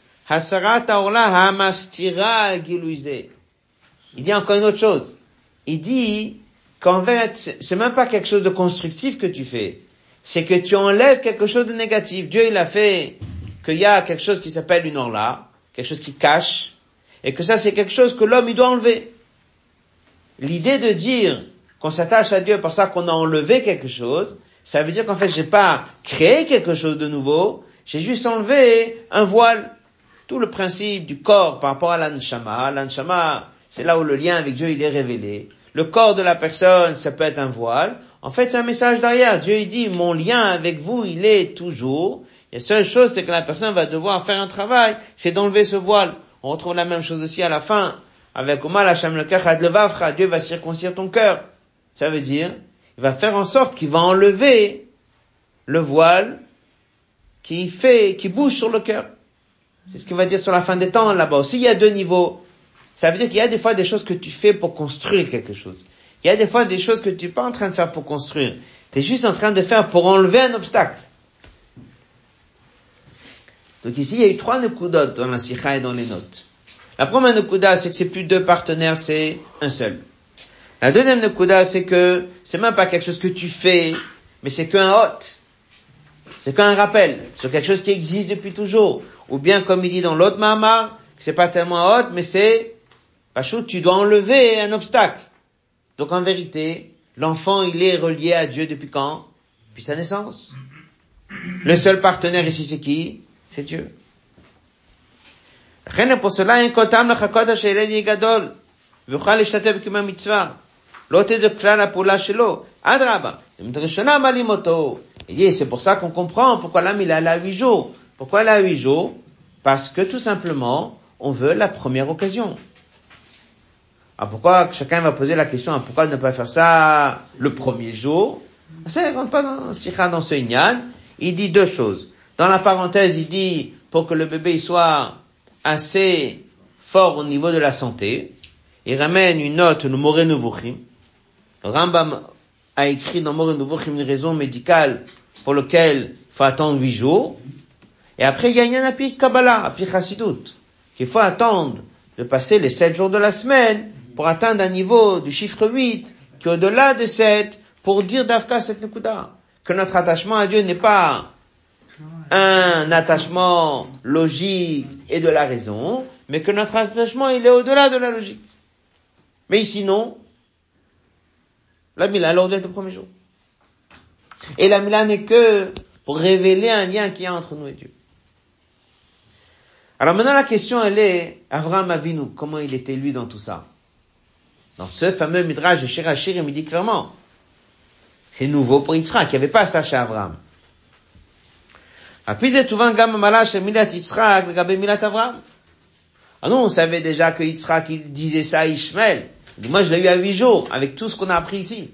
il dit encore une autre chose. Il dit qu'en fait, c'est même pas quelque chose de constructif que tu fais. C'est que tu enlèves quelque chose de négatif. Dieu, il a fait qu'il y a quelque chose qui s'appelle une orla, quelque chose qui cache, et que ça, c'est quelque chose que l'homme, il doit enlever. L'idée de dire qu'on s'attache à Dieu par ça qu'on a enlevé quelque chose, ça veut dire qu'en fait, j'ai pas créé quelque chose de nouveau, j'ai juste enlevé un voile tout le principe du corps par rapport à l'anshama. L'anshama, c'est là où le lien avec Dieu il est révélé. Le corps de la personne, ça peut être un voile. En fait, c'est un message derrière. Dieu il dit, mon lien avec vous, il est toujours. la seule chose, c'est que la personne va devoir faire un travail, c'est d'enlever ce voile. On retrouve la même chose aussi à la fin. Avec Omal Hashem le Levavra, Dieu va circoncire ton cœur. Ça veut dire, il va faire en sorte qu'il va enlever le voile qui fait, qui bouge sur le cœur. C'est ce qu'il va dire sur la fin des temps là-bas. Aussi, il y a deux niveaux. Ça veut dire qu'il y a des fois des choses que tu fais pour construire quelque chose. Il y a des fois des choses que tu n'es pas en train de faire pour construire. Tu es juste en train de faire pour enlever un obstacle. Donc ici, il y a eu trois nukudot dans la sikha et dans les notes. La première nukuda, c'est que c'est plus deux partenaires, c'est un seul. La deuxième nukuda, c'est que c'est même pas quelque chose que tu fais, mais c'est qu'un hôte. C'est qu'un rappel sur quelque chose qui existe depuis toujours. Ou bien, comme il dit dans l'autre Mahama, c'est pas tellement haute, mais c'est, Pachou, tu dois enlever un obstacle. Donc en vérité, l'enfant, il est relié à Dieu depuis quand? Depuis sa naissance. Le seul partenaire ici, c'est qui? C'est Dieu. pour cela, Et c'est pour ça qu'on comprend pourquoi l'âme il a huit jours. Pourquoi a huit jours? Parce que tout simplement, on veut la première occasion. Ah, pourquoi chacun va poser la question, ah, pourquoi ne pas faire ça le premier jour? Ça ne rentre pas dans Sikha, dans ce. Il dit deux choses. Dans la parenthèse, il dit, pour que le bébé soit assez fort au niveau de la santé, il ramène une note, le Moré Nevuchim. Rambam a écrit dans Moré Nevuchim une raison médicale pour laquelle il faut attendre huit jours. Et après, il y a un appui Kabbalah, appui Chassidut, qu'il faut attendre de passer les sept jours de la semaine pour atteindre un niveau du chiffre 8 qui est au-delà de 7 pour dire d'Afka cette Nukuda. Que notre attachement à Dieu n'est pas un attachement logique et de la raison, mais que notre attachement il est au-delà de la logique. Mais sinon, la Mila, elle ordonne le premier jour. Et la Mila n'est que pour révéler un lien qu'il y a entre nous et Dieu. Alors maintenant la question elle est, Avraham Avinu, comment il était lui dans tout ça? Dans ce fameux Midrash de Shirachir, il me dit clairement, c'est nouveau pour Yitzhak, il n'y avait pas ça chez Avraham. Ah non, on savait déjà que Yitzhak, il disait ça à Ishmael. Moi, je l'ai eu à huit jours, avec tout ce qu'on a appris ici.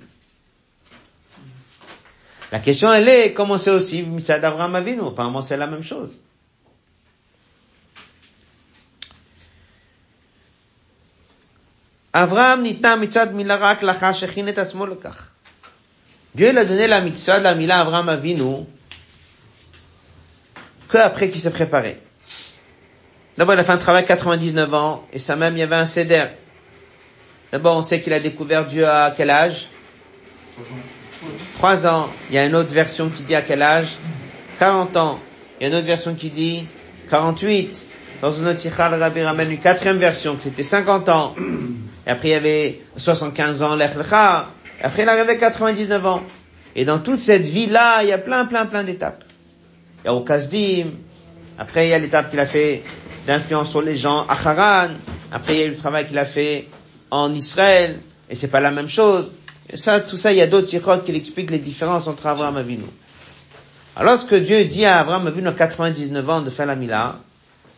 La question, elle est, comment c'est aussi Mitzad Avraham Avinu? Apparemment, c'est la même chose. Avraham nitna mitzad milarak lacha shechin et. Dieu il a donné la mitzvah de la mila Avraham Avinu que après qu'il s'est préparé. D'abord, il a fait un travail 99 ans, et ça même, il y avait un céder. D'abord, on sait qu'il a découvert Dieu à quel âge? Trois ans. Il y a une autre version qui dit à quel âge? 40 ans. Il y a une autre version qui dit 48. Dans une autre sikha, le rabbi ramène une quatrième version, que c'était 50 ans. Et après, il y avait 75 ans, l'Echlecha. Après, il arrivait 99 ans. Et dans toute cette vie-là, il y a plein, plein, plein d'étapes. Il y a au Kasdim, après il y a l'étape qu'il a fait d'influence sur les gens à Haran, après il y a eu le travail qu'il a fait en Israël, et c'est pas la même chose. Et ça, tout ça, il y a d'autres sirotes qui expliquent les différences entre Abraham et Avinu. Alors, lorsque Dieu dit à Abraham Avinu à 99 ans de faire la Mila,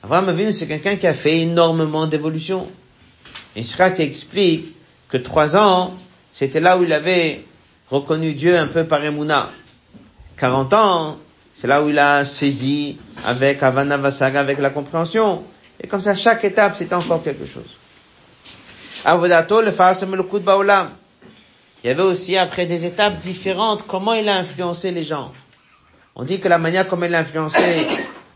Abraham Avinu, c'est quelqu'un qui a fait énormément d'évolution. Qui explique que trois ans, c'était là où il avait reconnu Dieu un peu par Emouna. 40 ans, c'est là où il a saisi avec Havana Vasaga, avec la compréhension. Et comme ça, chaque étape, c'était encore quelque chose. Avodato, le. Il y avait aussi, après des étapes différentes, comment il a influencé les gens. On dit que la manière comme il a influencé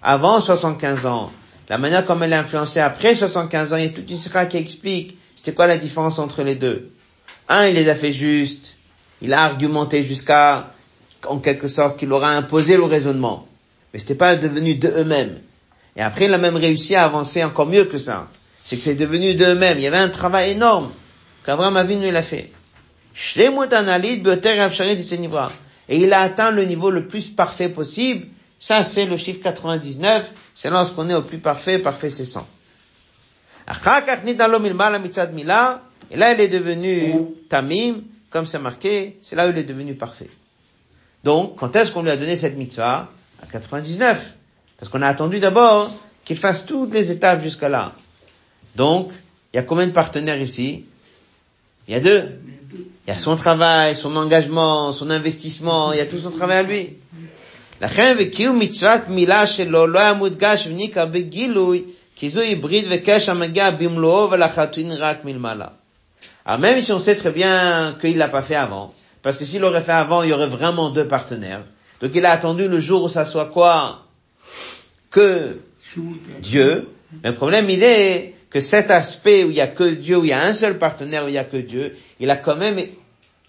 avant 75 ans, la manière comme il a influencé après 75 ans, il y a toute une sera qui explique c'était quoi la différence entre les deux. Un, il les a fait juste, il a argumenté jusqu'à, en quelque sorte, qu'il aura imposé le raisonnement. Mais c'était pas devenu de eux-mêmes. Et après, il a même réussi à avancer encore mieux que ça. C'est que c'est devenu d'eux-mêmes. Il y avait un travail énorme qu'Abraham Avinu il a fait. Et il a atteint le niveau le plus parfait possible. Ça, c'est le chiffre 99. C'est lorsqu'on est au plus parfait. Parfait, c'est 100. Et là, il est devenu tamim, comme c'est marqué, c'est là où il est devenu parfait. Donc, quand est-ce qu'on lui a donné cette mitzvah? À 99. Parce qu'on a attendu d'abord qu'il fasse toutes les étapes jusqu'à là. Donc, il y a combien de partenaires ici? Il y a deux. Il y a son travail, son engagement, son investissement, il y a tout son travail à lui. לכן וקיום מצוות מילה שלו לא היה מודגש וניכר בגילוי כי זו היבריד וקשר מגיע במלואו ולחתונה רק מלמעלה. Alors même si on sait très bien qu'il l'a pas fait avant, parce que s'il l'aurait fait avant, il y aurait vraiment deux partenaires. Donc il a attendu le jour où ça soit quoi Que Dieu. Mais le problème, il est que cet aspect où il y a que Dieu, où il y a un seul partenaire, où il y a que Dieu, il a quand même,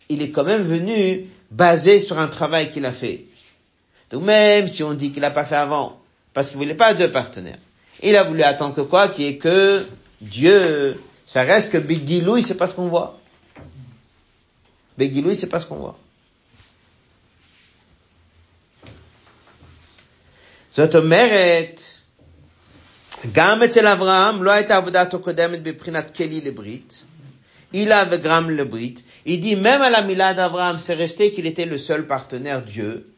il est quand même venu basé sur un travail qu'il a fait. Donc même si on dit qu'il n'a pas fait avant, parce qu'il voulait pas deux partenaires, il a voulu attendre que quoi, qui est que Dieu, ça reste que Begilou, c'est pas ce qu'on voit. Begilou, c'est pas ce qu'on voit. זאת אומרת, גם אצל אברהם לא הייתה עבודתו קודמת בבחינת כלי לברית, il a Gram le Brit. Il dit même à la Mila d'Abraham, c'est resté qu'il était le seul partenaire Dieu.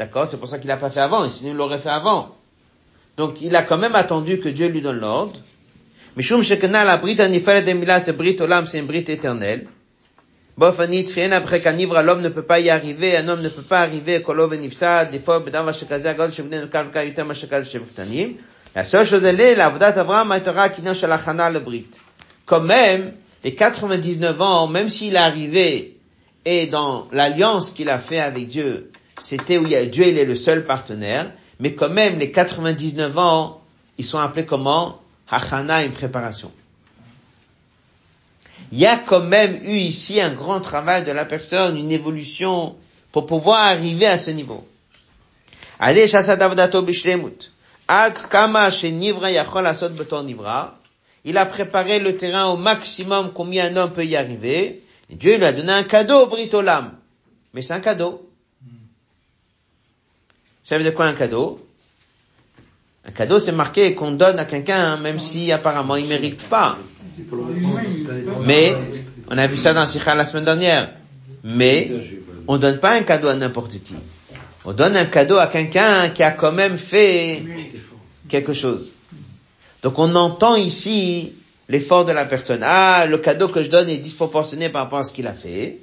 D'accord? C'est pour ça qu'il n'a pas fait avant, et sinon il l'aurait fait avant. Donc il a quand même attendu que Dieu lui donne l'ordre. Mishum shekena la brit aniferet demila, c'est brit olam, c'est une brit éternelle. Bof anitchien, après qu'un ivre, l'homme ne peut pas y arriver, un homme ne peut pas arriver, kolov nipsa, des fois, bedam vachekazia, god shevnen karka yutem vachekaz shevktanim. La seule chose elle est, l'avdat avram aitara kinan shalachana le brit. Quand même, les 99 ans, même s'il est arrivé, et dans l'alliance qu'il a fait avec Dieu, c'était où il y a, Dieu il est le seul partenaire, mais quand même, les 99 ans, ils sont appelés comment? Hachana, une préparation. Il y a quand même eu ici un grand travail de la personne, une évolution pour pouvoir arriver à ce niveau. Il a préparé le terrain au maximum combien un homme peut y arriver. Dieu lui a donné un cadeau, Britolam. Mais c'est un cadeau. Ça veut dire quoi un cadeau? Un cadeau, c'est marqué qu'on donne à quelqu'un, même si apparemment il mérite pas. Mais, on a vu ça dans Sikha la semaine dernière. Mais, on donne pas un cadeau à n'importe qui. On donne un cadeau à quelqu'un qui a quand même fait quelque chose. Donc on entend ici l'effort de la personne. Ah, le cadeau que je donne est disproportionné par rapport à ce qu'il a fait.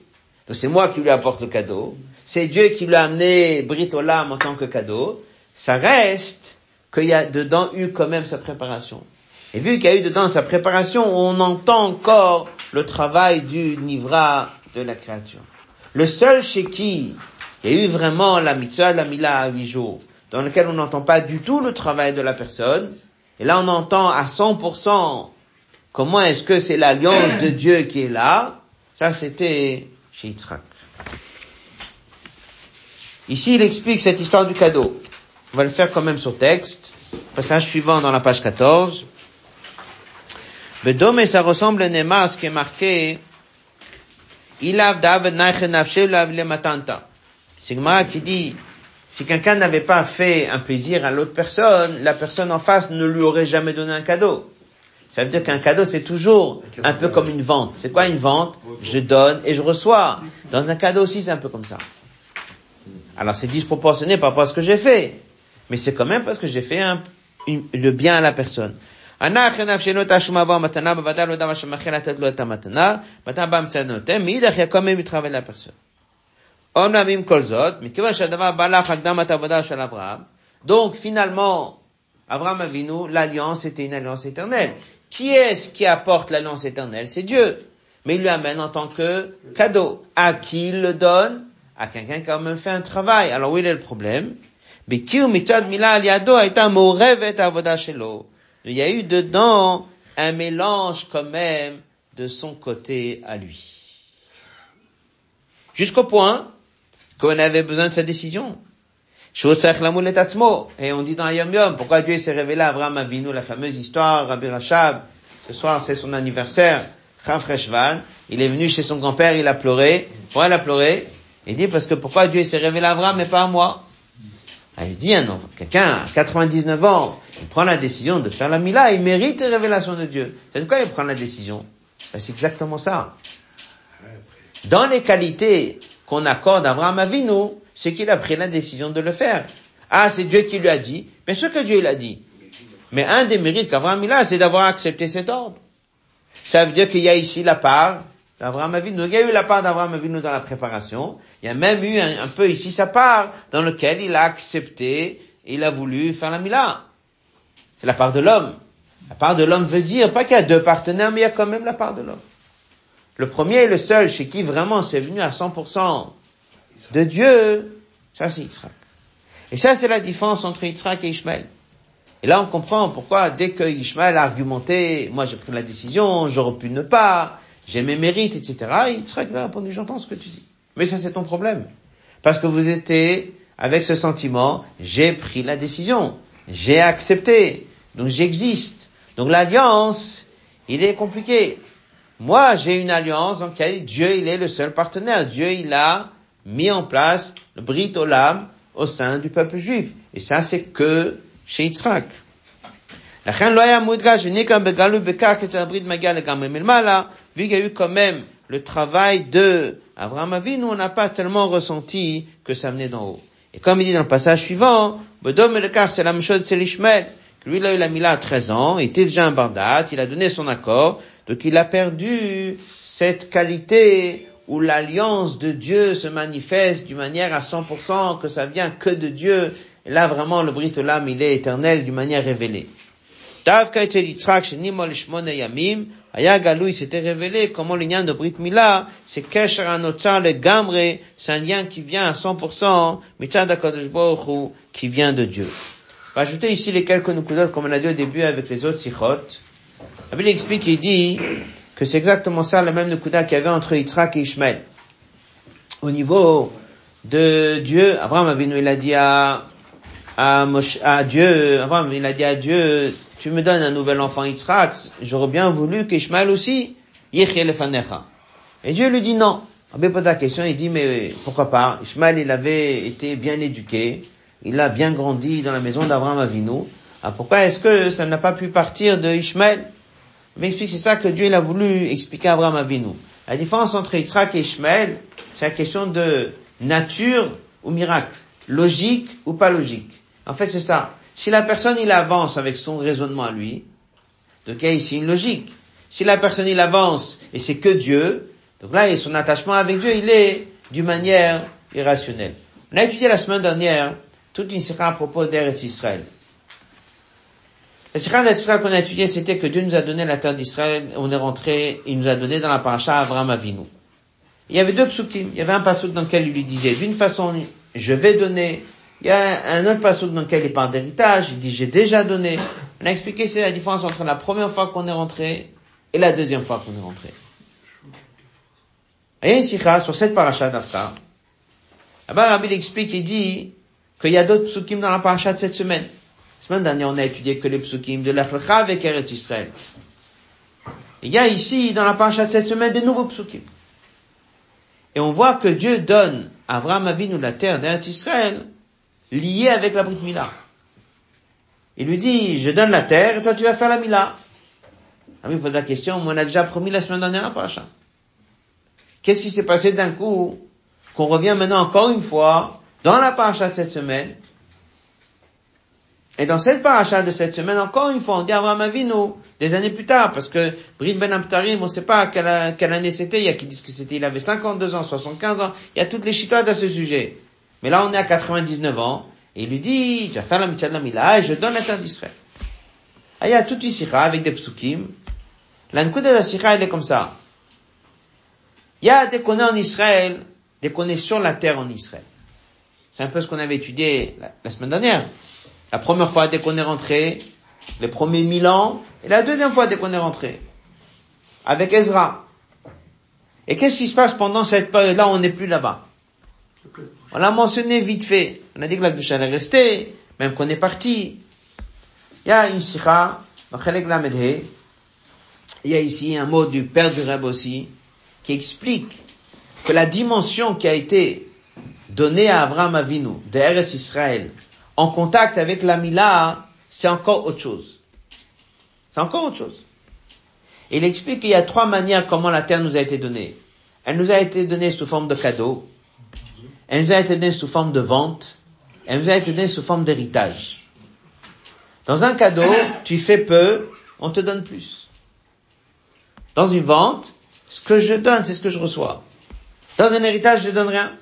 Donc c'est moi qui lui apporte le cadeau. C'est Dieu qui lui a amené Brit Olam en tant que cadeau. Ça reste qu'il y a dedans eu quand même sa préparation. Et vu qu'il y a eu dedans sa préparation, on entend encore le travail du Nivra de la créature. Le seul chez qui il y a eu vraiment la mitzvah, la mila à huit jours, dans lequel on n'entend pas du tout le travail de la personne, et là on entend à 100% comment est-ce que c'est l'alliance de Dieu qui est là, ça c'était Ici il explique cette histoire du cadeau. On va le faire quand même sur texte. Passage suivant dans la page 14. Bedome, ça ressemble à ce qui est marqué. Gemara qui dit, si quelqu'un n'avait pas fait un plaisir à l'autre personne, la personne en face ne lui aurait jamais donné un cadeau. Ça veut dire qu'un cadeau, c'est toujours un peu comme une vente. C'est quoi une vente Je donne et je reçois. Dans un cadeau aussi, c'est un peu comme ça. Alors c'est disproportionné par rapport à ce que j'ai fait. Mais c'est quand même parce que j'ai fait un, le bien à la personne. Donc finalement, Abraham Avinu, l'alliance était une alliance éternelle. Qui est-ce qui apporte l'alliance éternelle? C'est Dieu. Mais il lui amène en tant que cadeau. À qui il le donne? À quelqu'un qui a même fait un travail. Alors où est le problème? Il y a eu dedans un mélange quand même de son côté à lui. Jusqu'au point qu'on avait besoin de sa décision. Et on dit dans Yom Yom, pourquoi Dieu s'est révélé à Abraham Avinu, la fameuse histoire, Rabbi Rachab, ce soir c'est son anniversaire, il est venu chez son grand-père, il a pleuré. Pourquoi il a pleuré? Il dit parce que pourquoi Dieu s'est révélé à Abraham mais pas à moi? Ah, Il dit, quelqu'un à 99 ans, il prend la décision de faire la Mila, il mérite la révélation de Dieu. C'est de quoi il prend la décision? Ben, C'est exactement ça. Dans les qualités qu'on accorde à Abraham Avinu, c'est qu'il a pris la décision de le faire. Ah, c'est Dieu qui lui a dit. Bien sûr que Dieu l'a dit. Mais un des mérites qu'Abraham a, c'est d'avoir accepté cet ordre. Ça veut dire qu'il y a ici la part d'Abraham Avinu. Il y a eu la part d'Abraham Avinu dans la préparation. Il y a même eu un, peu ici sa part dans lequel il a accepté, il a voulu faire la mila. C'est la part de l'homme. La part de l'homme veut dire pas qu'il y a deux partenaires, mais il y a quand même la part de l'homme. Le premier et le seul chez qui vraiment c'est venu à 100% de Dieu, ça c'est Yitzhak. Et ça c'est la différence entre Yitzhak et Ishmael. Et là on comprend pourquoi dès que Ishmael a argumenté, moi j'ai pris la décision, j'aurais pu ne pas, j'ai mes mérites, etc. Yitzhak a répondu, j'entends ce que tu dis. Mais ça c'est ton problème. Parce que vous étiez avec ce sentiment, j'ai pris la décision, j'ai accepté, donc j'existe. Donc l'alliance, il est compliqué. Moi, j'ai une alliance dans laquelle Dieu, il est le seul partenaire. Dieu, il a mis en place le Brit Olam au sein du peuple juif. Et ça, c'est que chez Yitzhak. Vu qu'il y a eu quand même le travail de Abraham Avinu, on n'a pas tellement ressenti que ça venait d'en haut. Et comme il dit dans le passage suivant, Bodom et c'est la même chose, c'est. Lui, il a mis là à 13 ans, il était déjà un bardat, il a donné son accord, donc il a perdu cette qualité où l'alliance de Dieu se manifeste d'une manière à 100%, que ça vient que de Dieu. Et là, vraiment, le Brit Olam, il est éternel d'une manière révélée. Ayagalou, il s'était révélé comment le lien de Brit Mila, c'est Kesher le Gamre, c'est un lien qui vient à 100%, Mitzad HaKadosh qui vient de Dieu. On va ajouter ici les quelques nukudot, comme on a dit au début avec les autres sichot. La Bible explique, il dit que c'est exactement ça, le même nukuda qu'il y avait entre Yitzhak et Ishmael. Au niveau de Dieu, Abraham Avinu, il a dit à, à, à Dieu, Abraham, il a dit à Dieu, tu me donnes un nouvel enfant Yitzhak, j'aurais bien voulu qu'Ishmael aussi, Et Dieu lui dit non. Abbé pose la question, il dit, mais pourquoi pas? Ishmael, il avait été bien éduqué, il a bien grandi dans la maison d'Abraham Avinu. Ah, pourquoi est-ce que ça n'a pas pu partir de Ishmael? Mais c'est ça que Dieu il a voulu expliquer à Abraham Avinu. La différence entre Yitzhak et Ishmael, c'est la question de nature ou miracle, logique ou pas logique. En fait, c'est ça. Si la personne il avance avec son raisonnement à lui, donc il y a ici une logique? Si la personne il avance et c'est que Dieu, donc là, son attachement avec Dieu, il est d'une manière irrationnelle. On a étudié la semaine dernière toute une série à propos d'Eretz Israël. Série d'Israël qu'on a étudiée, c'était que Dieu nous a donné la terre d'Israël, on est rentré, il nous a donné dans la paracha Abraham Avinu. Il y avait deux psukim. Il y avait un pasuk dans lequel il lui disait, d'une façon, je vais donner. Il y a un autre pasuk dans lequel il parle d'héritage. Il dit, j'ai déjà donné. On a expliqué c'est la différence entre la première fois qu'on est rentré et la deuxième fois qu'on est rentré. Il y a une sikha sur cette paracha d'Afka. Là-bas, Rabbi explique, il dit, qu'il y a d'autres psukim dans la paracha de cette semaine. La semaine dernière, on a étudié que les psukim de l'Afriqa avec Eretz Israël. Il y a ici, dans la paracha de cette semaine, des nouveaux psukim. Et on voit que Dieu donne Abraham Avinu, la terre d'Eretz Israël, liée avec la Brit Mila. Il lui dit, je donne la terre et toi tu vas faire la Mila. Ah oui, pose la question, on a déjà promis la semaine dernière, Paracha. Qu'est-ce qui s'est passé d'un coup, qu'on revient maintenant encore une fois, dans la Paracha de cette semaine, et dans cette paracha de cette semaine, encore une fois, on dit Abraham Avinu, des années plus tard, parce que Brid Ben Amtarim, on ne sait pas quelle, quelle année c'était, il y a qui disent que c'était, il avait 52 ans, 75 ans, il y a toutes les chicotes à ce sujet. Mais là, on est à 99 ans, et il lui dit, je vais faire la mitzvah de la Mila, et je donne la terre d'Israël. Ah, il y a toute une sikha avec des psukim. La de la sikha, elle est comme ça. Il y a des qu'on en Israël, des qu'on sur la terre en Israël. C'est un peu ce qu'on avait étudié la semaine dernière. La première fois dès qu'on est rentré, les premiers mille ans, et la deuxième fois dès qu'on est rentré. Avec Ezra. Et qu'est-ce qui se passe pendant cette période-là on n'est plus là-bas On l'a mentionné vite fait. On a dit que la douche est restée, même qu'on est parti. Il y a une sikha, il y a ici un mot du père du Reb aussi, qui explique que la dimension qui a été donnée à Abraham Avinu, d'Eretz Israël, en contact avec la Mila, c'est encore autre chose. C'est encore autre chose. Il explique qu'il y a trois manières comment la terre nous a été donnée. Elle nous a été donnée sous forme de cadeau. Elle nous a été donnée sous forme de vente. Elle nous a été donnée sous forme d'héritage. Dans un cadeau, tu fais peu, on te donne plus. Dans une vente, ce que je donne, c'est ce que je reçois. Dans un héritage, je donne rien.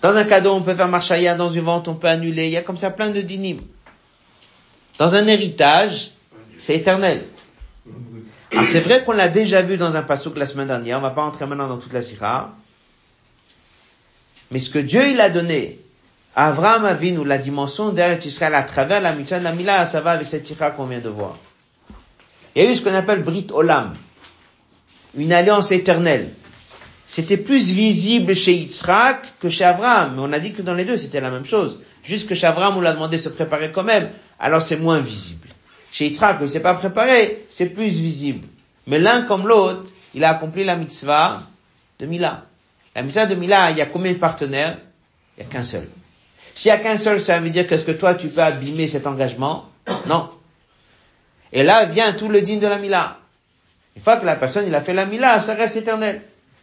Dans un cadeau, on peut faire marchaïa, dans une vente, on peut annuler. Il y a comme ça plein de dynimes. Dans un héritage, c'est éternel. Alors c'est vrai qu'on l'a déjà vu dans un passouk la semaine dernière, on va pas entrer maintenant dans toute la sira. Mais ce que Dieu il a donné à Avraham Avinu, la dimension d'Eretz Israël à travers la mitzvah de la Mila, ça va avec cette sira qu'on vient de voir. Il y a eu ce qu'on appelle Brit Olam, une alliance éternelle. C'était plus visible chez Yitzhak que chez Abraham. Mais on a dit que dans les deux, c'était la même chose. Juste que chez Abraham, on l'a demandé de se préparer quand même. Alors c'est moins visible. Chez Yitzhak, il s'est pas préparé, c'est plus visible. Mais l'un comme l'autre, il a accompli la mitzvah de Mila. La mitzvah de Mila, il y a combien de partenaires? Il n'y a qu'un seul. S'il n'y a qu'un seul, ça veut dire qu'est-ce que toi, tu peux abîmer cet engagement? Non. Et là vient tout le digne de la Mila. Une fois que la personne, il a fait la Mila, ça reste éternel.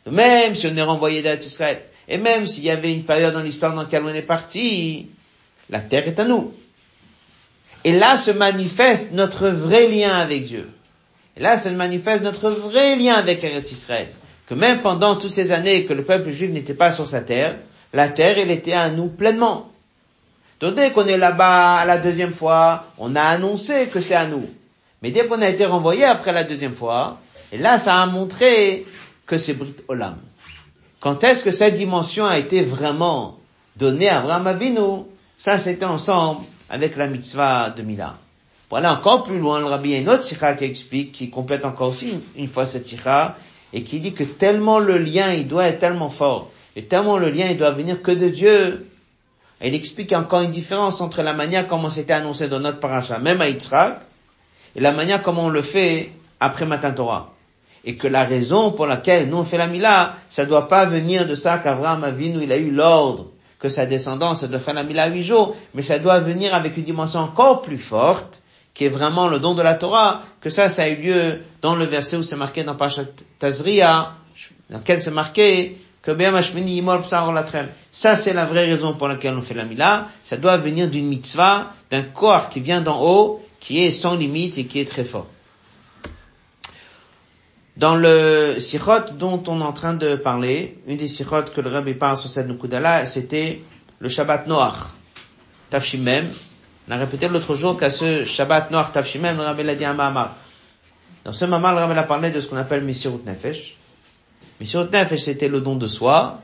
Même si on est renvoyé d'Eretz Israël, et même s'il y avait une période dans l'histoire dans laquelle on est parti, la terre est à nous. Et là se manifeste notre vrai lien avec Dieu. Et là se manifeste notre vrai lien avec Eretz Israël. Que même pendant toutes ces années que le peuple juif n'était pas sur sa terre, la terre, elle était à nous pleinement. Donc dès qu'on est là-bas à la deuxième fois, on a annoncé que c'est à nous. Mais dès qu'on a été renvoyé après la deuxième fois, et là ça a montré que c'est Brit Olam. Quand est-ce que cette dimension a été vraiment donnée à Abraham Avinu? Ça, c'était ensemble avec la mitzvah de Mila. Voilà encore plus loin, le rabbi a une autre sikha qui explique, qui complète encore aussi une, fois cette sikha, et qui dit que tellement le lien, il doit être tellement fort, et tellement le lien, il doit venir que de Dieu. Il explique encore une différence entre la manière comment c'était annoncé dans notre paracha, même à Yitzhak, et la manière comment on le fait après Matin Torah et que la raison pour laquelle nous on fait la Mila, ça doit pas venir de ça qu'Abraham Avinu il a eu l'ordre que sa descendance doit faire la Mila huit jours, mais ça doit venir avec une dimension encore plus forte, qui est vraiment le don de la Torah, que ça, ça a eu lieu dans le verset où c'est marqué dans Pachat Tazria, dans lequel c'est marqué que ça c'est la vraie raison pour laquelle on fait la Mila, ça doit venir d'une mitzvah, d'un corps qui vient d'en haut, qui est sans limite et qui est très fort. Dans le sikhot dont on est en train de parler, une des sikhot que le Rabbi parle sur cette Nukudala, c'était le Shabbat Noach, Tafshimem. On a répété l'autre jour qu'à ce Shabbat Noach Tafshimem, le Rabbi l'a dit à Mahamar. Dans ce moment, le Rabbi a parlé de ce qu'on appelle Messirut Nefesh. Messirut Nefesh, c'était le don de soi.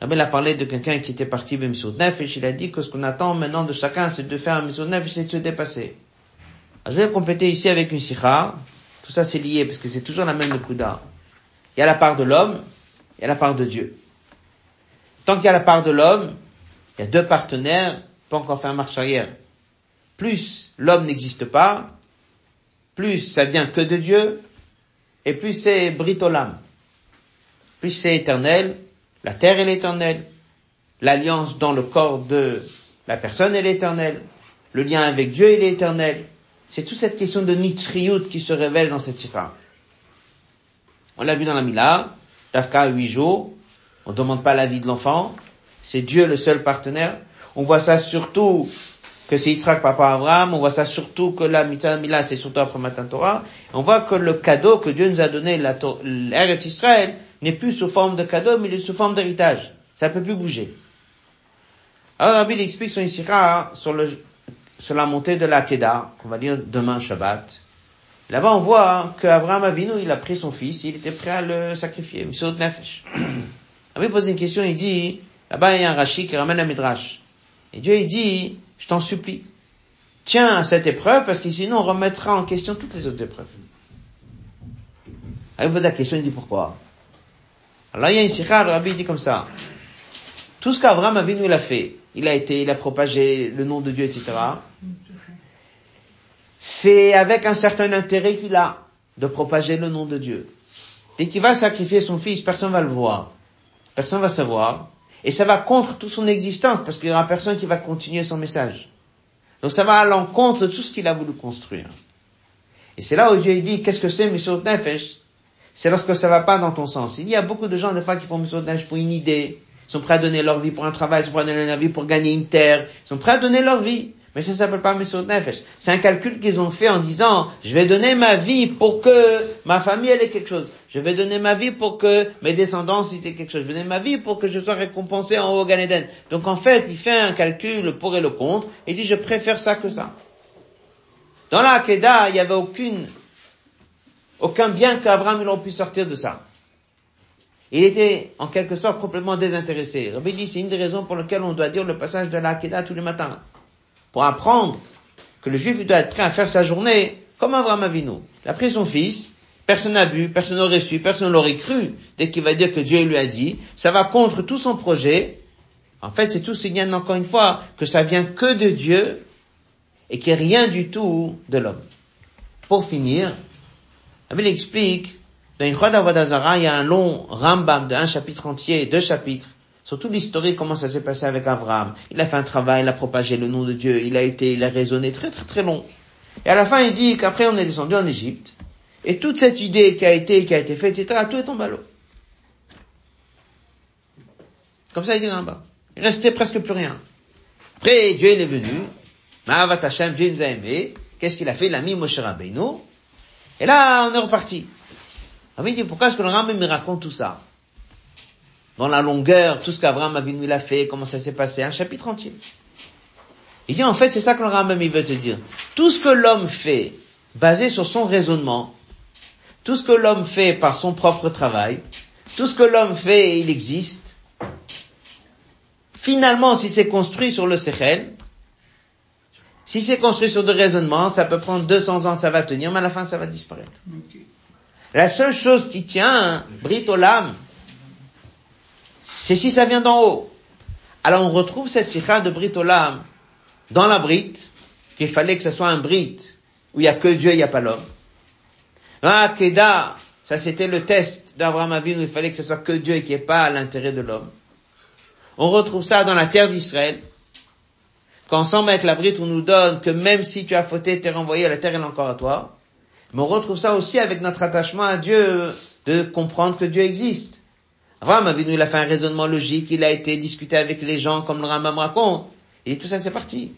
Le Rabbi a parlé de quelqu'un qui était parti vers Messirut Nefesh. Il a dit que ce qu'on attend maintenant de chacun, c'est de faire un Messirut Nefesh, c'est de se dépasser. Je vais compléter ici avec une sikha tout ça c'est lié parce que c'est toujours la même Kuda. Il y a la part de l'homme, il y a la part de Dieu. Tant qu'il y a la part de l'homme, il y a deux partenaires, pas encore faire marche arrière. Plus l'homme n'existe pas, plus ça vient que de Dieu, et plus c'est britolam. Plus c'est éternel, La terre est l'éternel. L'alliance dans le corps de la personne est l'éternel. Le lien avec Dieu est l'éternel. C'est toute cette question de nitriout qui se révèle dans cette sifra. On l'a vu dans la Mila, Tafka, huit jours. On ne demande pas l'avis de l'enfant. C'est Dieu le seul partenaire. On voit ça surtout que c'est Yitzhak papa Abraham, on voit ça surtout que la Mila c'est surtout après Matan Torah, on voit que le cadeau que Dieu nous a donné, l'Eretz Israël, n'est plus sous forme de cadeau, mais il est sous forme d'héritage. Ça ne peut plus bouger. Alors Rabbi il explique son Isira sur, le, sur la montée de la Kedah, qu'on va dire demain Shabbat. Là-bas on voit qu'Abraham Avinu, il a pris son fils, il était prêt à le sacrifier, Misot Nefesh. Rabbi pose une question, il dit, là-bas il y a un Rashi qui ramène un Midrash. Et Dieu il dit, je t'en supplie. Tiens à cette épreuve parce que sinon on remettra en question toutes les autres épreuves. Alors, vous la question, il dit pourquoi? Alors il y a une sikha, le rabbi dit comme ça. Tout ce qu'Abraham Avinu il a fait, il a été, il a propagé le nom de Dieu, etc. C'est avec un certain intérêt qu'il a de propager le nom de Dieu. Dès qu'il va sacrifier son fils, personne va le voir. Personne va savoir. Et ça va contre toute son existence, parce qu'il y aura personne qui va continuer son message. Donc ça va à l'encontre de tout ce qu'il a voulu construire. Et c'est là où Dieu dit, qu'est-ce que c'est Mishot Nefesh C'est lorsque ça va pas dans ton sens. Il y a beaucoup de gens, des fois, qui font Mishot Nefesh pour une idée. Ils sont prêts à donner leur vie pour un travail, ils sont prêts à donner leur vie pour gagner une terre. Ils sont prêts à donner leur vie. Mais ça s'appelle pas Mesot Nefesh. C'est un calcul qu'ils ont fait en disant, je vais donner ma vie pour que ma famille elle ait quelque chose. Je vais donner ma vie pour que mes descendants aient quelque chose. Je vais donner ma vie pour que je sois récompensé en haut au Gan Donc en fait, il fait un calcul pour et le contre et dit, je préfère ça que ça. Dans la Hakeda, il n'y avait aucune, aucun bien qu'Abraham il aurait pu sortir de ça. Il était en quelque sorte complètement désintéressé. Rabbi dit, c'est une des raisons pour lesquelles on doit dire le passage de la Hakeda tous les matins pour apprendre que le juif doit être prêt à faire sa journée comme Abraham Avinu. Il a pris son fils, personne n'a vu, personne n'aurait su, personne n'aurait cru dès qu'il va dire que Dieu lui a dit. Ça va contre tout son projet. En fait, c'est tout signal encore une fois que ça vient que de Dieu et qu'il n'y a rien du tout de l'homme. Pour finir, il explique, dans une Chod il y a un long Rambam de un chapitre entier, deux chapitres, Surtout l'historique, comment ça s'est passé avec Abraham. Il a fait un travail, il a propagé le nom de Dieu, il a été, il a raisonné très très très long. Et à la fin, il dit qu'après on est descendu en Égypte, et toute cette idée qui a été, qui a été faite, etc., tout est tombé à l'eau. Comme ça, il dit là-bas. Il restait presque plus rien. Après, Dieu il est venu, Ma'avat Hashem, Dieu nous a aimés, qu'est-ce qu'il a fait? Il a mis Moshe Rabbeinu, et là, on est reparti. Dit, pourquoi est-ce que le Rambam me raconte tout ça? dans la longueur, tout ce qu'Abraham Avinu il a fait, comment ça s'est passé, un chapitre entier. Il dit en fait c'est ça que le il veut te dire. Tout ce que l'homme fait, basé sur son raisonnement, tout ce que l'homme fait par son propre travail, tout ce que l'homme fait il existe, finalement si c'est construit sur le Sechel, si c'est construit sur des raisonnements, ça peut prendre 200 ans, ça va tenir, mais à la fin ça va disparaître. La seule chose qui tient, Brit Olam, c'est si ça vient d'en haut. Alors on retrouve cette sikha de Brit Olam dans la Brit, qu'il fallait que ce soit un Brit où il n'y a que Dieu, il n'y a pas l'homme. Dans la Keda, ça c'était le test d'Abraham Avinu, il fallait que ce soit que Dieu et qu'il n'y ait pas l'intérêt de l'homme. On retrouve ça dans la terre d'Israël. Qu'ensemble avec la Brit, on nous donne que même si tu as fauté, tu es renvoyé, la terre est encore à toi. Mais on retrouve ça aussi avec notre attachement à Dieu, de comprendre que Dieu existe. Abraham Avinu, il a fait un raisonnement logique, il a été discuté avec les gens comme le Rambam raconte. Et tout ça, c'est parti.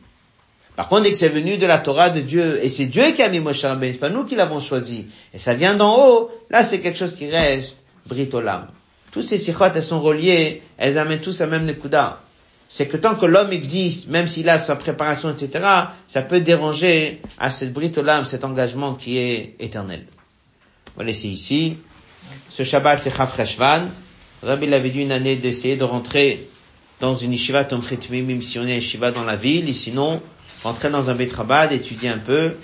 Par contre, dès que c'est venu de la Torah de Dieu, et c'est Dieu qui a mis Moshe Rabbeinu, c'est pas nous qui l'avons choisi, et ça vient d'en haut, là c'est quelque chose qui reste britolam. Tous ces sikhot, elles sont reliées, elles amènent tous à même Nekuda. C'est que tant que l'homme existe, même s'il a sa préparation, etc., ça peut déranger à cette britolam, cet engagement qui est éternel. On va laisser ici. Ce Shabbat, c'est Chafreshvan. Rabbi avait dit une année d'essayer de rentrer dans une yeshiva Tomchetmi, même si on est yeshiva dans la ville, et sinon, rentrer dans un Beit étudier un peu.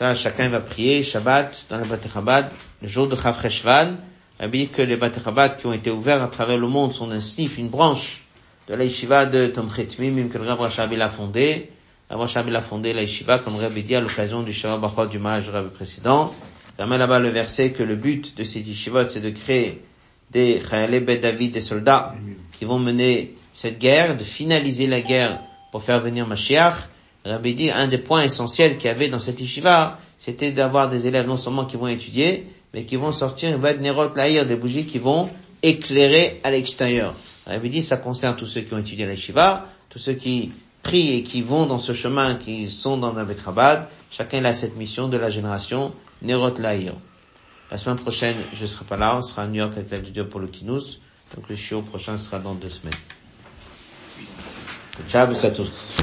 Ça, chacun va prier, Shabbat, dans le Beit le jour de Chafreshvan. Rabbi dit que les Beit qui ont été ouverts à travers le monde sont un sniff, une branche de la yeshiva de Tomchetmi, même que le Rachabi l'a fondé. Rabbi Rachabi a fondé la yeshiva, comme Rabbi dit à l'occasion du Shabbat Bachot du du Rabbi précédent. Ça met là-bas le verset que le but de cette yeshiva, c'est de créer des Bet David, des soldats qui vont mener cette guerre, de finaliser la guerre pour faire venir Mashiach. Rabbi dit, un des points essentiels qu'il y avait dans cette yeshiva, c'était d'avoir des élèves non seulement qui vont étudier, mais qui vont sortir des bougies qui vont éclairer à l'extérieur. Rabbi dit, ça concerne tous ceux qui ont étudié la yeshiva, tous ceux qui prient et qui vont dans ce chemin, qui sont dans un Betrabad. Chacun a cette mission de la génération Nerot Lahir. La semaine prochaine, je ne serai pas là, on sera à New York avec la Dieu pour le Kinous. Donc le show prochain sera dans deux semaines. Ciao à tous.